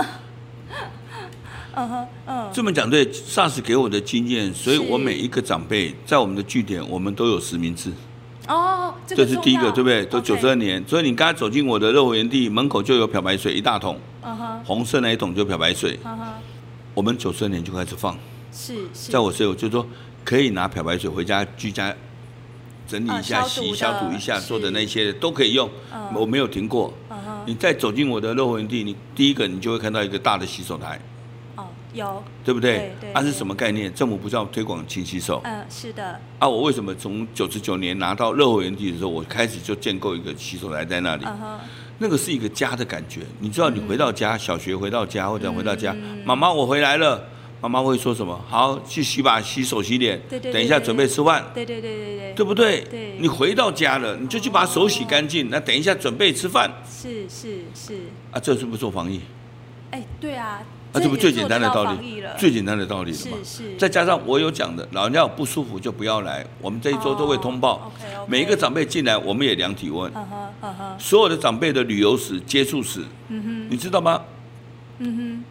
嗯哼，嗯。这么讲对，SARS 给我的经验，所以我每一个长辈在我们的据点，我们都有实名制。哦，这，这是第一个，对不对？都九十二年，所以你刚才走进我的乐活园地门口就有漂白水一大桶，红色那一桶就漂白水。我们九十二年就开始放，是，在我室友就说可以拿漂白水回家居家整理一下、洗消毒一下做的那些都可以用，我没有停过。你再走进我的乐活园地，你第一个你就会看到一个大的洗手台。有，对不对？对，它是什么概念？政府不是要推广勤洗手？嗯，是的。啊，我为什么从九十九年拿到热火园地的时候，我开始就建构一个洗手台在那里？那个是一个家的感觉。你知道，你回到家，小学回到家或者回到家，妈妈我回来了，妈妈会说什么？好，去洗把洗手洗脸，对，对等一下准备吃饭。对对对对对，对不对？对。你回到家了，你就去把手洗干净，那等一下准备吃饭。是是是。啊，这是不是做防疫？哎，对啊。啊，这不最简单的道理，最简单的道理了嘛。是是。再加上我有讲的，老人家有不舒服就不要来，我们这一周都会通报。哦、okay, okay 每一个长辈进来，我们也量体温。所有的长辈的旅游史、接触史，你知道吗？嗯哼。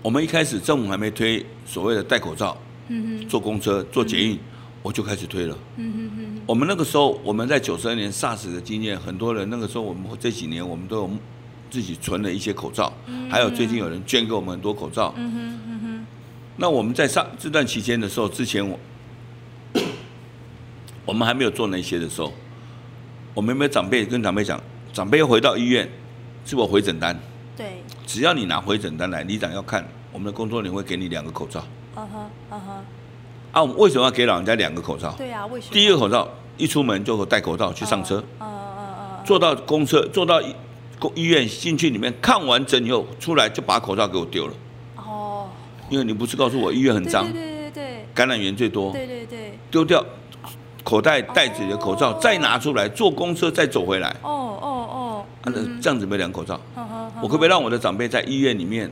我们一开始政府还没推所谓的戴口罩，嗯哼，坐公车、坐捷运，我就开始推了。嗯哼哼。我们那个时候，我们在九十二年 SARS 的经验，很多人那个时候，我们这几年我们都有。自己存了一些口罩，还有最近有人捐给我们很多口罩。嗯哼嗯哼。那我们在上这段期间的时候，之前我 我们还没有做那些的时候，我们有没有长辈跟长辈讲，长辈要回到医院，是我回诊单。对。只要你拿回诊单来，里长要看，我们的工作人员会给你两个口罩。嗯哼嗯哼。啊，我们为什么要给老人家两个口罩？对啊，为什么？第一个口罩一出门就戴口罩去上车。嗯嗯嗯。坐到公车，坐到。医院进去里面看完诊以后出来就把口罩给我丢了。哦。因为你不是告诉我医院很脏。对对对对。感染源最多。对对对。丢掉口袋袋子里的口罩，再拿出来坐公车再走回来。哦哦哦。啊，那这样子没两口罩。我可不可以让我的长辈在医院里面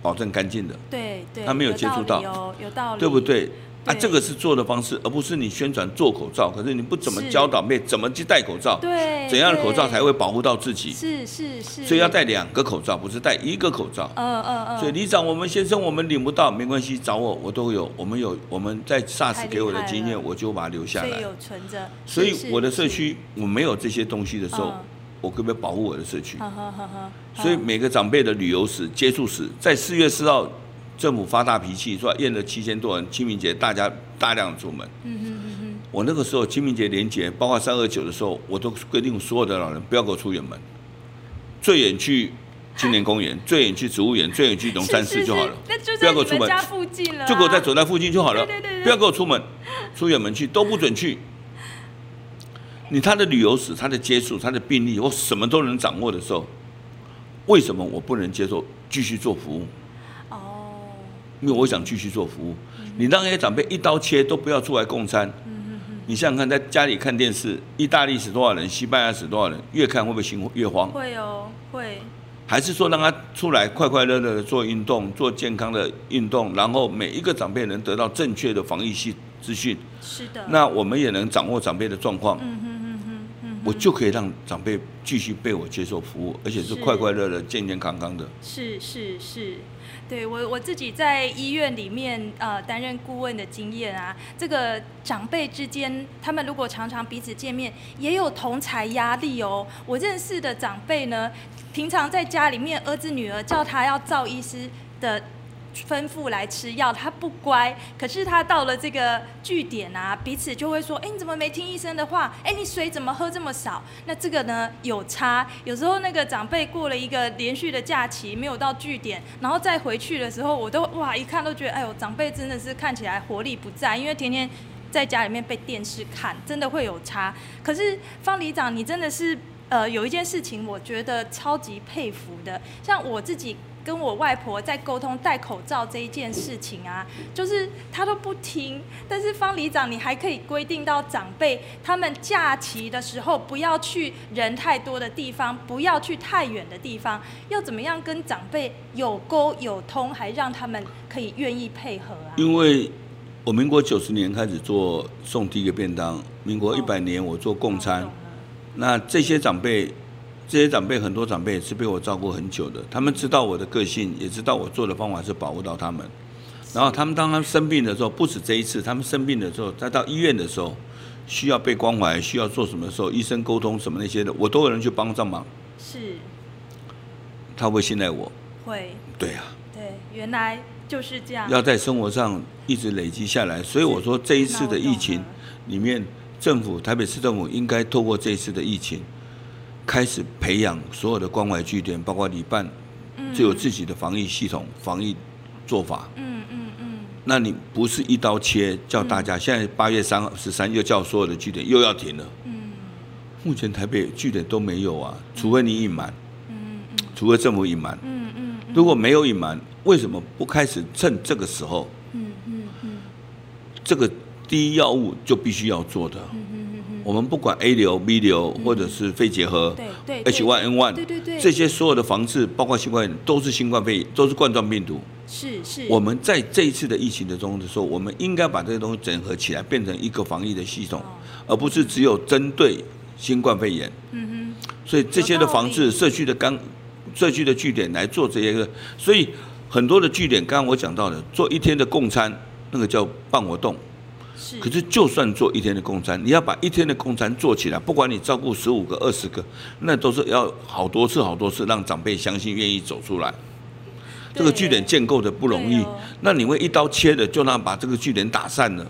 保证干净的？对对。他没有接触到。有有道理。对不对？啊，这个是做的方式，而不是你宣传做口罩。可是你不怎么教导妹怎么去戴口罩？对，怎样的口罩才会保护到自己？是是是。所以要戴两个口罩，不是戴一个口罩。嗯嗯嗯。所以李长，我们先生我们领不到，没关系，找我，我都有。我们有我们在 SARS 给我的经验，我就把它留下来。所以有存着。所以我的社区我没有这些东西的时候，我可不可以保护我的社区？所以每个长辈的旅游史、接触史，在四月四号。政府发大脾气，说验了七千多人，清明节大家大量出门。嗯哼嗯哼。我那个时候清明节连节，包括三二九的时候，我都规定所有的老人不要给我出远门，最远去青年公园，最远去植物园，最远去龙山寺就好了。不要给我出门。家附近了。就给我在走在附近就好了。对对对。不要给我出门，出远门去都不准去。你他的旅游史、他的接触、他的病例，我什么都能掌握的时候，为什么我不能接受继续做服务？因为我想继续做服务，你让那些长辈一刀切都不要出来共餐。你想想看，在家里看电视，意大利死多少人，西班牙死多少人，越看会不会心越慌？会哦，会。还是说让他出来快快乐乐的做运动，做健康的运动，然后每一个长辈能得到正确的防疫系资讯。是的。那我们也能掌握长辈的状况。嗯哼嗯哼嗯。我就可以让长辈继续被我接受服务，而且是快快乐乐、健健康康的。是是是。对我我自己在医院里面呃担任顾问的经验啊，这个长辈之间，他们如果常常彼此见面，也有同才压力哦。我认识的长辈呢，平常在家里面，儿子女儿叫他要赵医师的。吩咐来吃药，他不乖。可是他到了这个据点啊，彼此就会说：“哎，你怎么没听医生的话？哎，你水怎么喝这么少？”那这个呢有差。有时候那个长辈过了一个连续的假期，没有到据点，然后再回去的时候，我都哇一看都觉得，哎呦，长辈真的是看起来活力不在，因为天天在家里面被电视看，真的会有差。可是方里长，你真的是呃有一件事情，我觉得超级佩服的，像我自己。跟我外婆在沟通戴口罩这一件事情啊，就是她都不听。但是方里长，你还可以规定到长辈他们假期的时候不要去人太多的地方，不要去太远的地方，要怎么样跟长辈有沟有通，还让他们可以愿意配合啊？因为我民国九十年开始做送第一个便当，民国一百年我做共餐，那这些长辈。这些长辈，很多长辈也是被我照顾很久的，他们知道我的个性，也知道我做的方法是保护到他们。然后他们当他们生病的时候，不止这一次，他们生病的时候，再到医院的时候，需要被关怀，需要做什么时候，医生沟通什么那些的，我都有人去帮上忙。是。他会信赖我。会。对啊。对，原来就是这样。要在生活上一直累积下来，所以我说这一次的疫情里面，政府台北市政府应该透过这一次的疫情。开始培养所有的关怀据点，包括旅办，就有自己的防疫系统、防疫做法。嗯嗯嗯。那你不是一刀切，叫大家现在八月三十三又叫所有的据点又要停了。嗯。目前台北据点都没有啊，除非你隐瞒。嗯嗯。除非政府隐瞒。嗯嗯。如果没有隐瞒，为什么不开始趁这个时候？嗯嗯嗯。这个第一要务就必须要做的。嗯。我们不管 A 流、B 流，或者是肺结核，对对，H1N1，对对对，这些所有的防治，包括新冠，都是新冠肺炎，都是冠状病毒。是是。我们在这一次的疫情的中的时候，我们应该把这些东西整合起来，变成一个防疫的系统，而不是只有针对新冠肺炎。嗯哼。所以这些的防治，社区的刚，社区的据点来做这些个，所以很多的据点，刚刚我讲到的，做一天的共餐，那个叫办活动。可是，就算做一天的共餐，你要把一天的共餐做起来，不管你照顾十五个、二十个，那都是要好多次、好多次，让长辈相信、愿意走出来。这个据点建构的不容易，那你会一刀切的就让把这个据点打散了，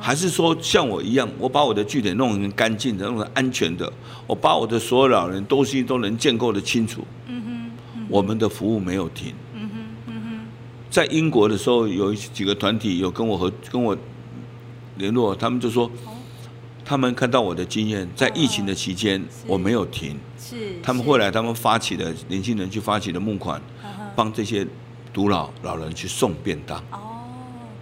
还是说像我一样，我把我的据点弄成干净的、弄成安全的，我把我的所有老人东西都能建构的清楚。我们的服务没有停。在英国的时候，有几个团体有跟我和跟我。联络他们就说，他们看到我的经验，在疫情的期间我没有停，是他们后来他们发起的年轻人去发起的募款，帮这些独老老人去送便当。哦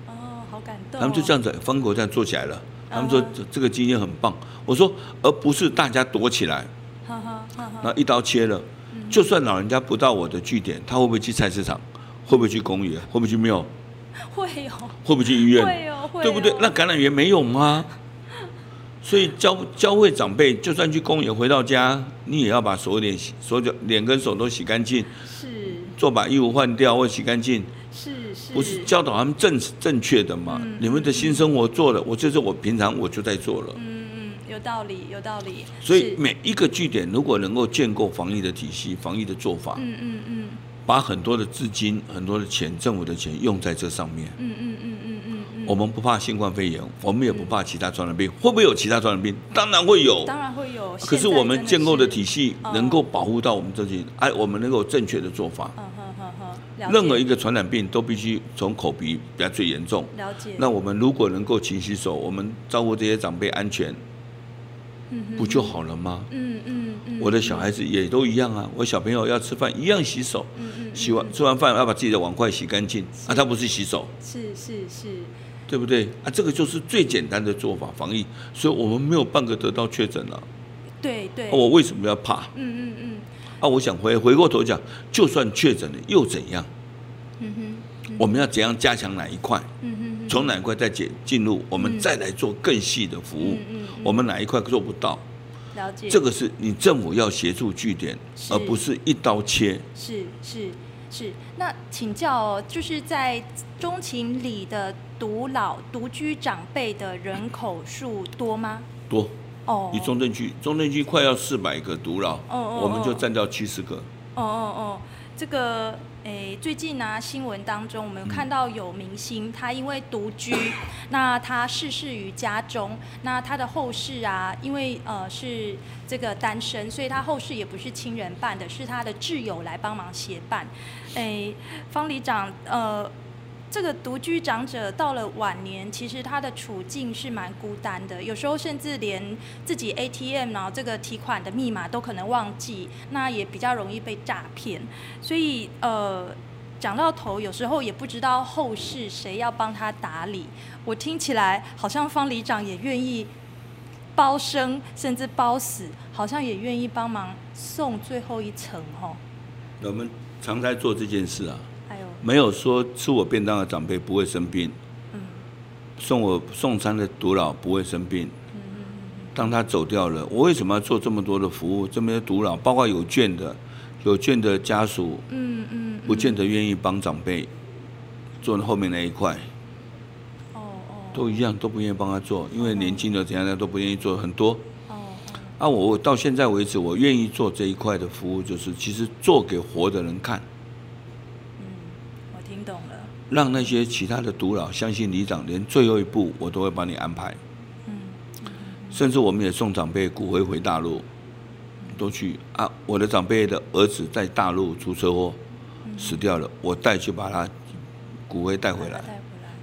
哦，好感动。他们就这样子，风口这样做起来了。他们说这这个经验很棒。我说，而不是大家躲起来，那一刀切了。就算老人家不到我的据点，他会不会去菜市场？会不会去公园？会不会去庙？会哦。会不会去医院？会哦。对不对？那感染源没有吗？所以教教会长辈，就算去公园回到家，你也要把手脸洗，手脚脸跟手都洗干净。是。做把衣服换掉或洗干净。是是。不是教导他们正正确的嘛？你们的新生活做了，我就是我平常我就在做了。嗯嗯，有道理有道理。所以每一个据点如果能够建构防疫的体系、防疫的做法，嗯嗯嗯，把很多的资金、很多的钱、政府的钱用在这上面。嗯嗯嗯嗯嗯。我们不怕新冠肺炎，我们也不怕其他传染病。会不会有其他传染病？当然会有，当然会有。可是我们建构的体系能够保护到我们这些，哎，我们能够正确的做法。任何一个传染病都必须从口鼻比较最严重。了解。那我们如果能够勤洗手，我们照顾这些长辈安全，不就好了吗？嗯嗯嗯。我的小孩子也都一样啊，我小朋友要吃饭一样洗手。洗完吃完饭要把自己的碗筷洗干净。啊，他不是洗手。是是是。对不对啊？这个就是最简单的做法，防疫，所以我们没有半个得到确诊了。对对。我为什么要怕？嗯嗯嗯。啊，我想回回过头讲，就算确诊了又怎样？嗯哼。我们要怎样加强哪一块？嗯哼。从哪一块再进进入，我们再来做更细的服务。嗯嗯。我们哪一块做不到？了解。这个是你政府要协助据点，而不是一刀切。是是是。那请教，就是在中情里的。独老、独居长辈的人口数多吗？多哦，以中正区，中正区快要四百个独老，哦，我们就占掉七十个。哦哦哦，这个诶，最近呢、啊、新闻当中，我们看到有明星，他因为独居，那他逝世于家中，那他的后事啊，因为呃是这个单身，所以他后事也不是亲人办的，是他的挚友来帮忙协办。诶，方里长，呃。这个独居长者到了晚年，其实他的处境是蛮孤单的，有时候甚至连自己 ATM 然后这个提款的密码都可能忘记，那也比较容易被诈骗。所以呃，讲到头，有时候也不知道后事谁要帮他打理。我听起来好像方里长也愿意包生，甚至包死，好像也愿意帮忙送最后一程哦。我们常在做这件事啊。没有说吃我便当的长辈不会生病，送我送餐的独老不会生病。当他走掉了，我为什么要做这么多的服务？这么多独老，包括有眷的，有眷的家属，嗯嗯不见得愿意帮长辈做后面那一块。都一样，都不愿意帮他做，因为年轻的怎样的都不愿意做很多。啊，我到现在为止，我愿意做这一块的服务，就是其实做给活的人看。让那些其他的独老相信里长，连最后一步我都会帮你安排。甚至我们也送长辈骨灰回大陆，都去啊。我的长辈的儿子在大陆出车祸死掉了，我带去把他骨灰带回来，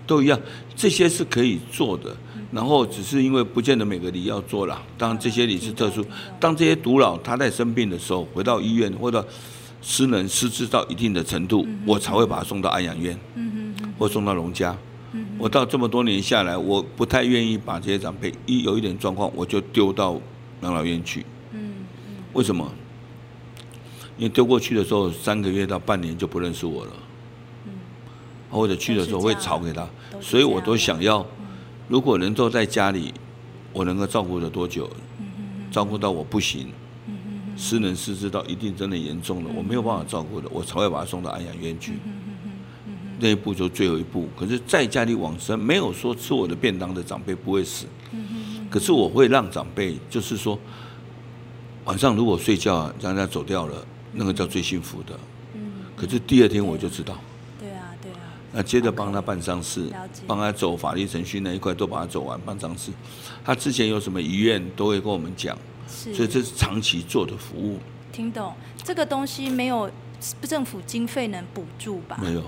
都一样。这些是可以做的，然后只是因为不见得每个里要做了。当然这些里是特殊，当这些独老他在生病的时候回到医院或者失能失智到一定的程度，我才会把他送到安养院。或送到农家，我到这么多年下来，我不太愿意把这些长辈一有一点状况，我就丢到养老院去。为什么？因为丢过去的时候，三个月到半年就不认识我了。嗯。或者去的时候会吵给他，所以我都想要，如果能够在家里，我能够照顾的多久？照顾到我不行，失能失智到一定真的严重了，我没有办法照顾的，我才会把他送到安养院去。那一步就最后一步。可是在家里往生，没有说吃我的便当的长辈不会死。可是我会让长辈，就是说，晚上如果睡觉让他走掉了，那个叫最幸福的。可是第二天我就知道。对啊，对啊。那接着帮他办丧事，帮他走法律程序那一块都把他走完，办丧事。他之前有什么遗愿都会跟我们讲。是，所以这是长期做的服务。听懂这个东西没有政府经费能补助吧？没有，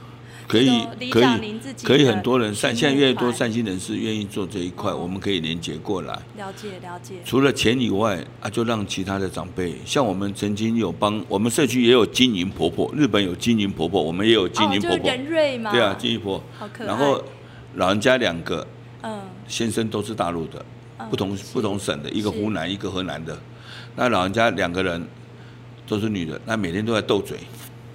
可以可以可以很多人善，现在越来越多善心人士愿意做这一块，我们可以连接过来。了解了解。除了钱以外啊，就让其他的长辈，像我们曾经有帮我们社区也有金银婆婆，日本有金银婆婆，我们也有金银婆婆。仁瑞嘛。对啊，金银婆。好可爱。然后老人家两个，嗯，先生都是大陆的。不同不同省的，一个湖南，一个河南的，那老人家两个人都是女的，那每天都在斗嘴，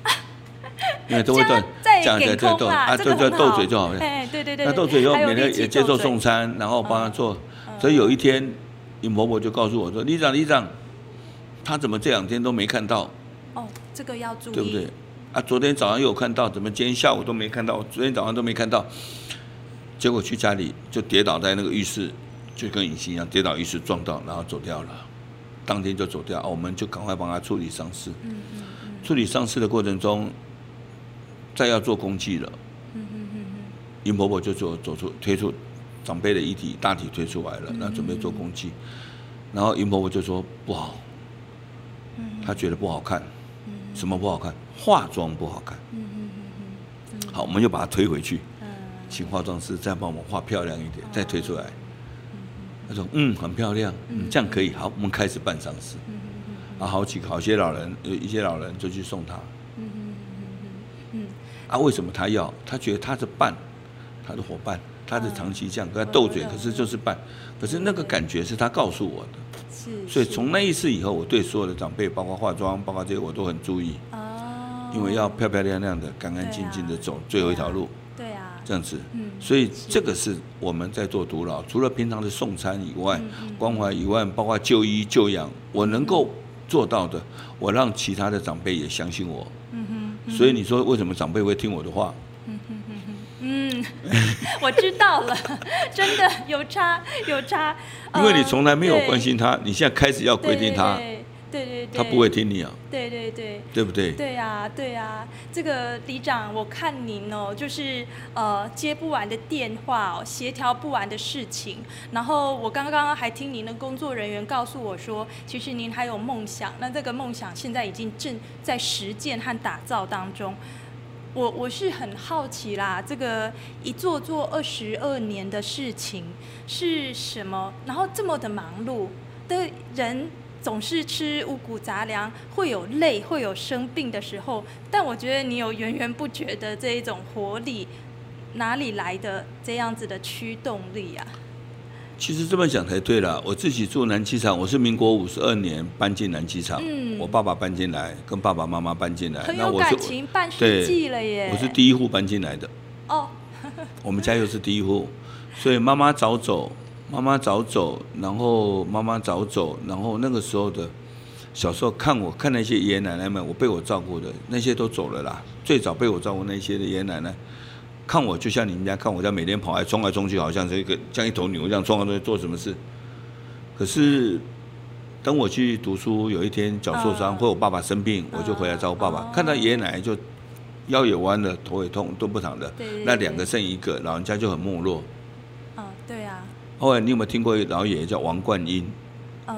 因为都会斗，这样在在斗啊，对对斗嘴就好了。对对对。那斗嘴以后，每天也接受送餐，然后帮他做。所以有一天，尹婆婆就告诉我说：“李长，李长，他怎么这两天都没看到？”哦，这个要注意，对不对？啊，昨天早上有看到，怎么今天下午都没看到？昨天早上都没看到，结果去家里就跌倒在那个浴室。就跟尹欣一样，跌倒，一时撞到，然后走掉了，当天就走掉，我们就赶快帮他处理伤势。嗯嗯嗯、处理伤势的过程中，再要做工具了。嗯嗯嗯尹婆婆就走走出推出长辈的遗体大体推出来了，那准备做工具，然后尹婆婆就说不好，她觉得不好看，什么不好看？化妆不好看。好，我们又把它推回去，请化妆师再帮我们化漂亮一点，再推出来。他说：“嗯，很漂亮，嗯，这样可以。好，我们开始办丧事。嗯啊，好几个好些老人，有一些老人就去送他。嗯嗯嗯嗯啊，为什么他要？他觉得他是伴，他的伙伴，他是长期这样跟他斗嘴，可是就是伴。可是那个感觉是他告诉我的。是。所以从那一次以后，我对所有的长辈，包括化妆，包括这些，我都很注意。哦。因为要漂漂亮亮的，干干净净的走最后一条路。这样子，所以这个是我们在做独老，除了平常的送餐以外，关怀以外，包括就医就养，我能够做到的，我让其他的长辈也相信我。嗯哼所以你说为什么长辈会听我的话？嗯，我知道了，真的有差有差。因为你从来没有关心他，你现在开始要规定他。对对对，他不会听你啊。对对对，对不对？对呀对呀，这个里长，我看您哦，就是呃接不完的电话哦，协调不完的事情。然后我刚刚还听您的工作人员告诉我说，其实您还有梦想，那这个梦想现在已经正在实践和打造当中。我我是很好奇啦，这个一做做二十二年的事情是什么？然后这么的忙碌的人。总是吃五谷杂粮，会有累，会有生病的时候。但我觉得你有源源不绝的这一种活力，哪里来的这样子的驱动力啊？其实这么讲才对了。我自己住南机场，我是民国五十二年搬进南机场。嗯，我爸爸搬进来，跟爸爸妈妈搬进来，很有感情，半世纪了耶。我是第一户搬进来的。哦，我们家又是第一户，所以妈妈早走。妈妈早走，然后妈妈早走，然后那个时候的小时候看我看那些爷爷奶奶们，我被我照顾的那些都走了啦。最早被我照顾那些的爷爷奶奶，看我就像你们家看我家每天跑来冲来冲去，好像是一个像一头牛这样冲来冲去做什么事。可是等我去读书，有一天脚受伤，或我爸爸生病，我就回来照顾爸爸。看到爷爷奶奶就腰也弯了，头也痛，都不躺的。那两个剩一个，老人家就很没落。后来你有没有听过一个老爷爷叫王冠英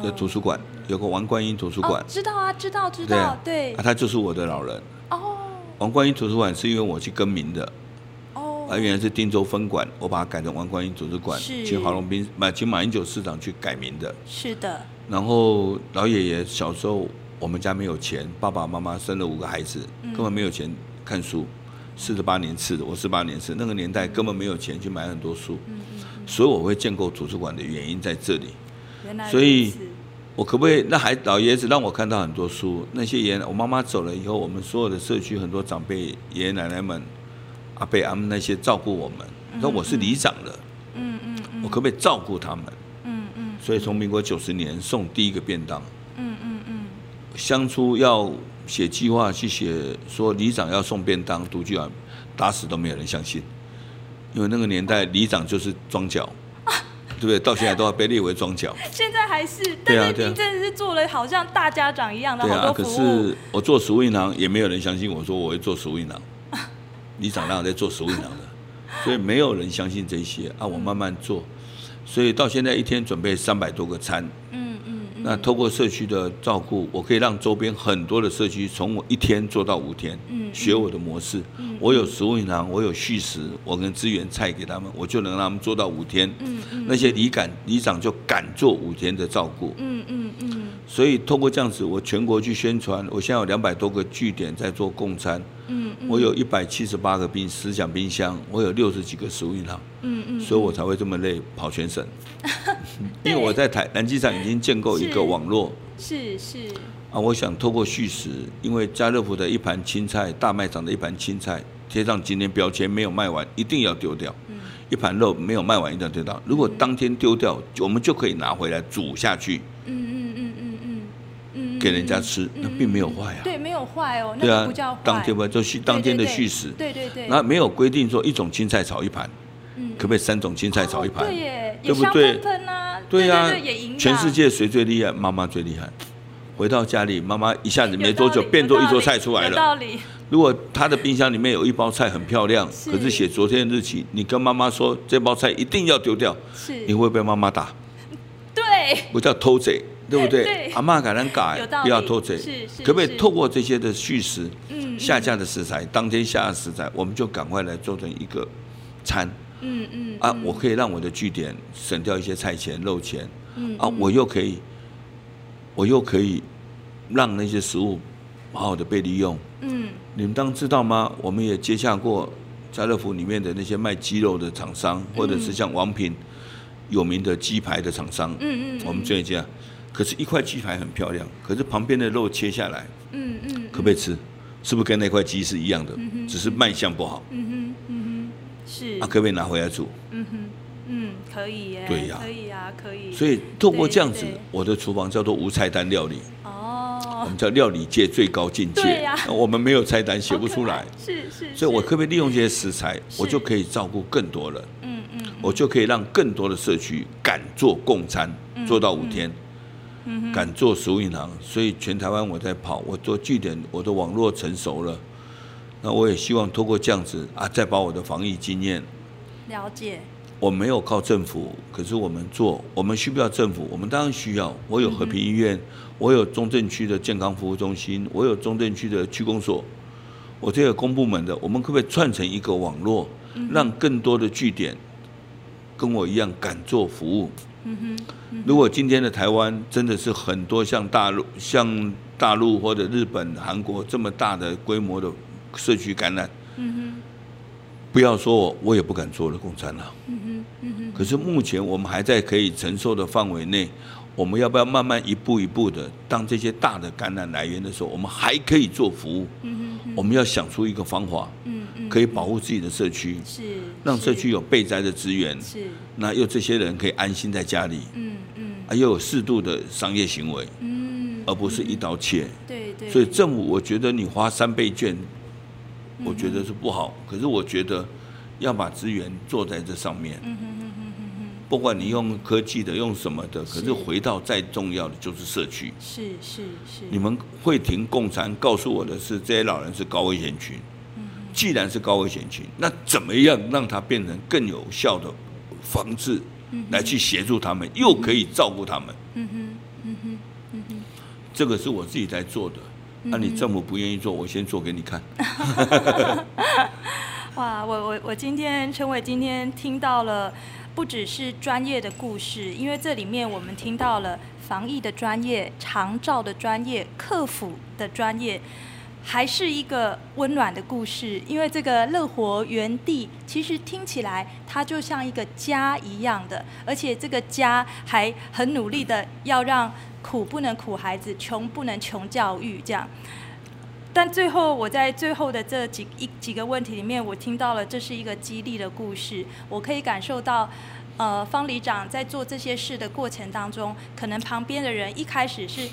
的图书馆？有个王冠英图书馆，知道啊，知道知道，对啊，他就是我的老人。哦，王冠英图书馆是因为我去更名的。哦，啊，原来是定州分馆，我把它改成王冠英图书馆，请郝龙斌买，请马英九市长去改名的。是的。然后老爷爷小时候，我们家没有钱，爸爸妈妈生了五个孩子，根本没有钱看书，四十八年次的，我四十八年次，那个年代根本没有钱去买很多书，所以我会建构图书馆的原因在这里。所以，我可不可以那还老爷子让我看到很多书？那些爷我妈妈走了以后，我们所有的社区很多长辈爷爷奶奶们、阿伯阿姆那些照顾我们，那我是里长的，嗯嗯，我可不可以照顾他们？嗯嗯。所以从民国九十年送第一个便当，嗯嗯嗯，乡出要。写计划去写说里长要送便当，独居啊，打死都没有人相信，因为那个年代里长就是庄脚，对不对？到现在都要被列为庄脚。现在还是，但是您真的是做了好像大家长一样的好多服务。对啊，可是我做食物银行也没有人相信我说我会做食物银行，里长哪有在做食物银行的？所以没有人相信这些啊，我慢慢做，所以到现在一天准备三百多个餐。那透过社区的照顾，我可以让周边很多的社区从我一天做到五天，学我的模式。我有食物银行，我有续食，我跟资源菜给他们，我就能让他们做到五天。那些里敢里长就敢做五天的照顾。嗯嗯嗯所以透过这样子，我全国去宣传，我现在有两百多个据点在做共餐。我有一百七十八个冰思想冰箱，我有六十几个食物银行。嗯嗯所以我才会这么累跑全省。因为我在台南机场已经建构一个网络，是是啊，我想透过续食，因为家乐福的一盘青菜，大卖场的一盘青菜贴上今天标签没有卖完，一定要丢掉。一盘肉没有卖完，一定要丢掉。如果当天丢掉，我们就可以拿回来煮下去。嗯嗯嗯嗯嗯嗯，给人家吃，那并没有坏啊。对，没有坏哦。对啊，当天不就续当天的续食。对对对。那没有规定说一种青菜炒一盘，可不可以三种青菜炒一盘？对耶，对不对？对呀，全世界谁最厉害？妈妈最厉害。回到家里，妈妈一下子没多久变做一桌菜出来了。如果她的冰箱里面有一包菜很漂亮，可是写昨天的日期，你跟妈妈说这包菜一定要丢掉，你会被妈妈打。对，不叫偷贼，对不对？阿妈敢能改，不要偷嘴。可不可以透过这些的叙事，嗯，下架的食材，当天下的食材，我们就赶快来做成一个餐。嗯嗯啊，我可以让我的据点省掉一些菜钱、肉钱，嗯啊，我又可以，我又可以让那些食物好好的被利用。嗯，你们当知道吗？我们也接洽过家乐福里面的那些卖鸡肉的厂商，或者是像王品有名的鸡排的厂商。嗯嗯，我们这一家，可是，一块鸡排很漂亮，可是旁边的肉切下来，嗯嗯，可不可以吃？是不是跟那块鸡是一样的？只是卖相不好。嗯哼，嗯哼是啊，可不可以拿回来煮？嗯哼，嗯，可以耶。对呀，可以啊，可以。所以透过这样子，我的厨房叫做无菜单料理。哦。我们叫料理界最高境界。我们没有菜单，写不出来。是是。所以我可不可以利用这些食材，我就可以照顾更多人。嗯嗯。我就可以让更多的社区敢做共餐，做到五天。嗯。敢做食物银行，所以全台湾我在跑，我做据点，我的网络成熟了。那我也希望通过这样子啊，再把我的防疫经验了解。我没有靠政府，可是我们做，我们需不需要政府？我们当然需要。我有和平医院，我有中正区的健康服务中心，我有中正区的区公所，我这个公部门的，我们可不可以串成一个网络，让更多的据点跟我一样敢做服务？如果今天的台湾真的是很多像大陆、像大陆或者日本、韩国这么大的规模的。社区感染，嗯哼，不要说我，我也不敢做了共产了，嗯哼，可是目前我们还在可以承受的范围内，我们要不要慢慢一步一步的，当这些大的感染来源的时候，我们还可以做服务，嗯哼。我们要想出一个方法，可以保护自己的社区，是，让社区有备灾的资源，是。那又这些人可以安心在家里，嗯嗯，啊，又有适度的商业行为，嗯，而不是一刀切，对对。所以政府，我觉得你花三倍券。我觉得是不好，可是我觉得要把资源做在这上面。嗯不管你用科技的，用什么的，可是回到再重要的就是社区。是是是。你们会停共餐，告诉我的是这些老人是高危险群。既然是高危险群，那怎么样让它变成更有效的防治，来去协助他们，又可以照顾他们。嗯哼嗯哼嗯哼。这个是我自己在做的。那、啊、你政府不愿意做，我先做给你看。哇，我我我今天陈伟今天听到了，不只是专业的故事，因为这里面我们听到了防疫的专业、长照的专业、客服的专业，还是一个温暖的故事，因为这个乐活园地其实听起来它就像一个家一样的，而且这个家还很努力的要让苦不能苦孩子，穷不能穷教育这样。但最后我在最后的这几一几个问题里面，我听到了这是一个激励的故事，我可以感受到，呃，方里长在做这些事的过程当中，可能旁边的人一开始是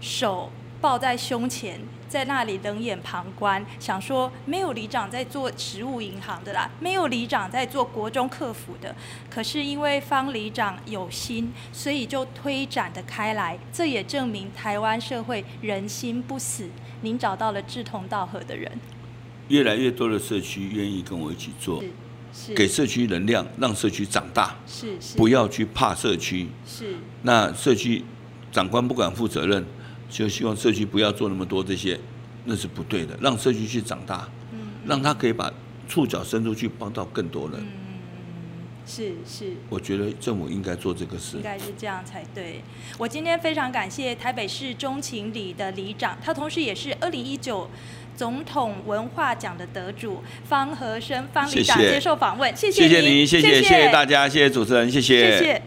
手抱在胸前。在那里冷眼旁观，想说没有里长在做食物银行的啦，没有里长在做国中客服的。可是因为方里长有心，所以就推展的开来。这也证明台湾社会人心不死。您找到了志同道合的人，越来越多的社区愿意跟我一起做，给社区能量，让社区长大，是是，不要去怕社区，是。那社区长官不敢负责任。就希望社区不要做那么多这些，那是不对的。让社区去长大，让他可以把触角伸出去，帮到更多人。是是。我觉得政府应该做这个事。应该是这样才对。我今天非常感谢台北市中情里的里长，他同时也是二零一九总统文化奖的得主方和生方里长接受访问。谢谢。谢谢您，谢谢谢谢大家，谢谢主持人，谢谢。谢谢。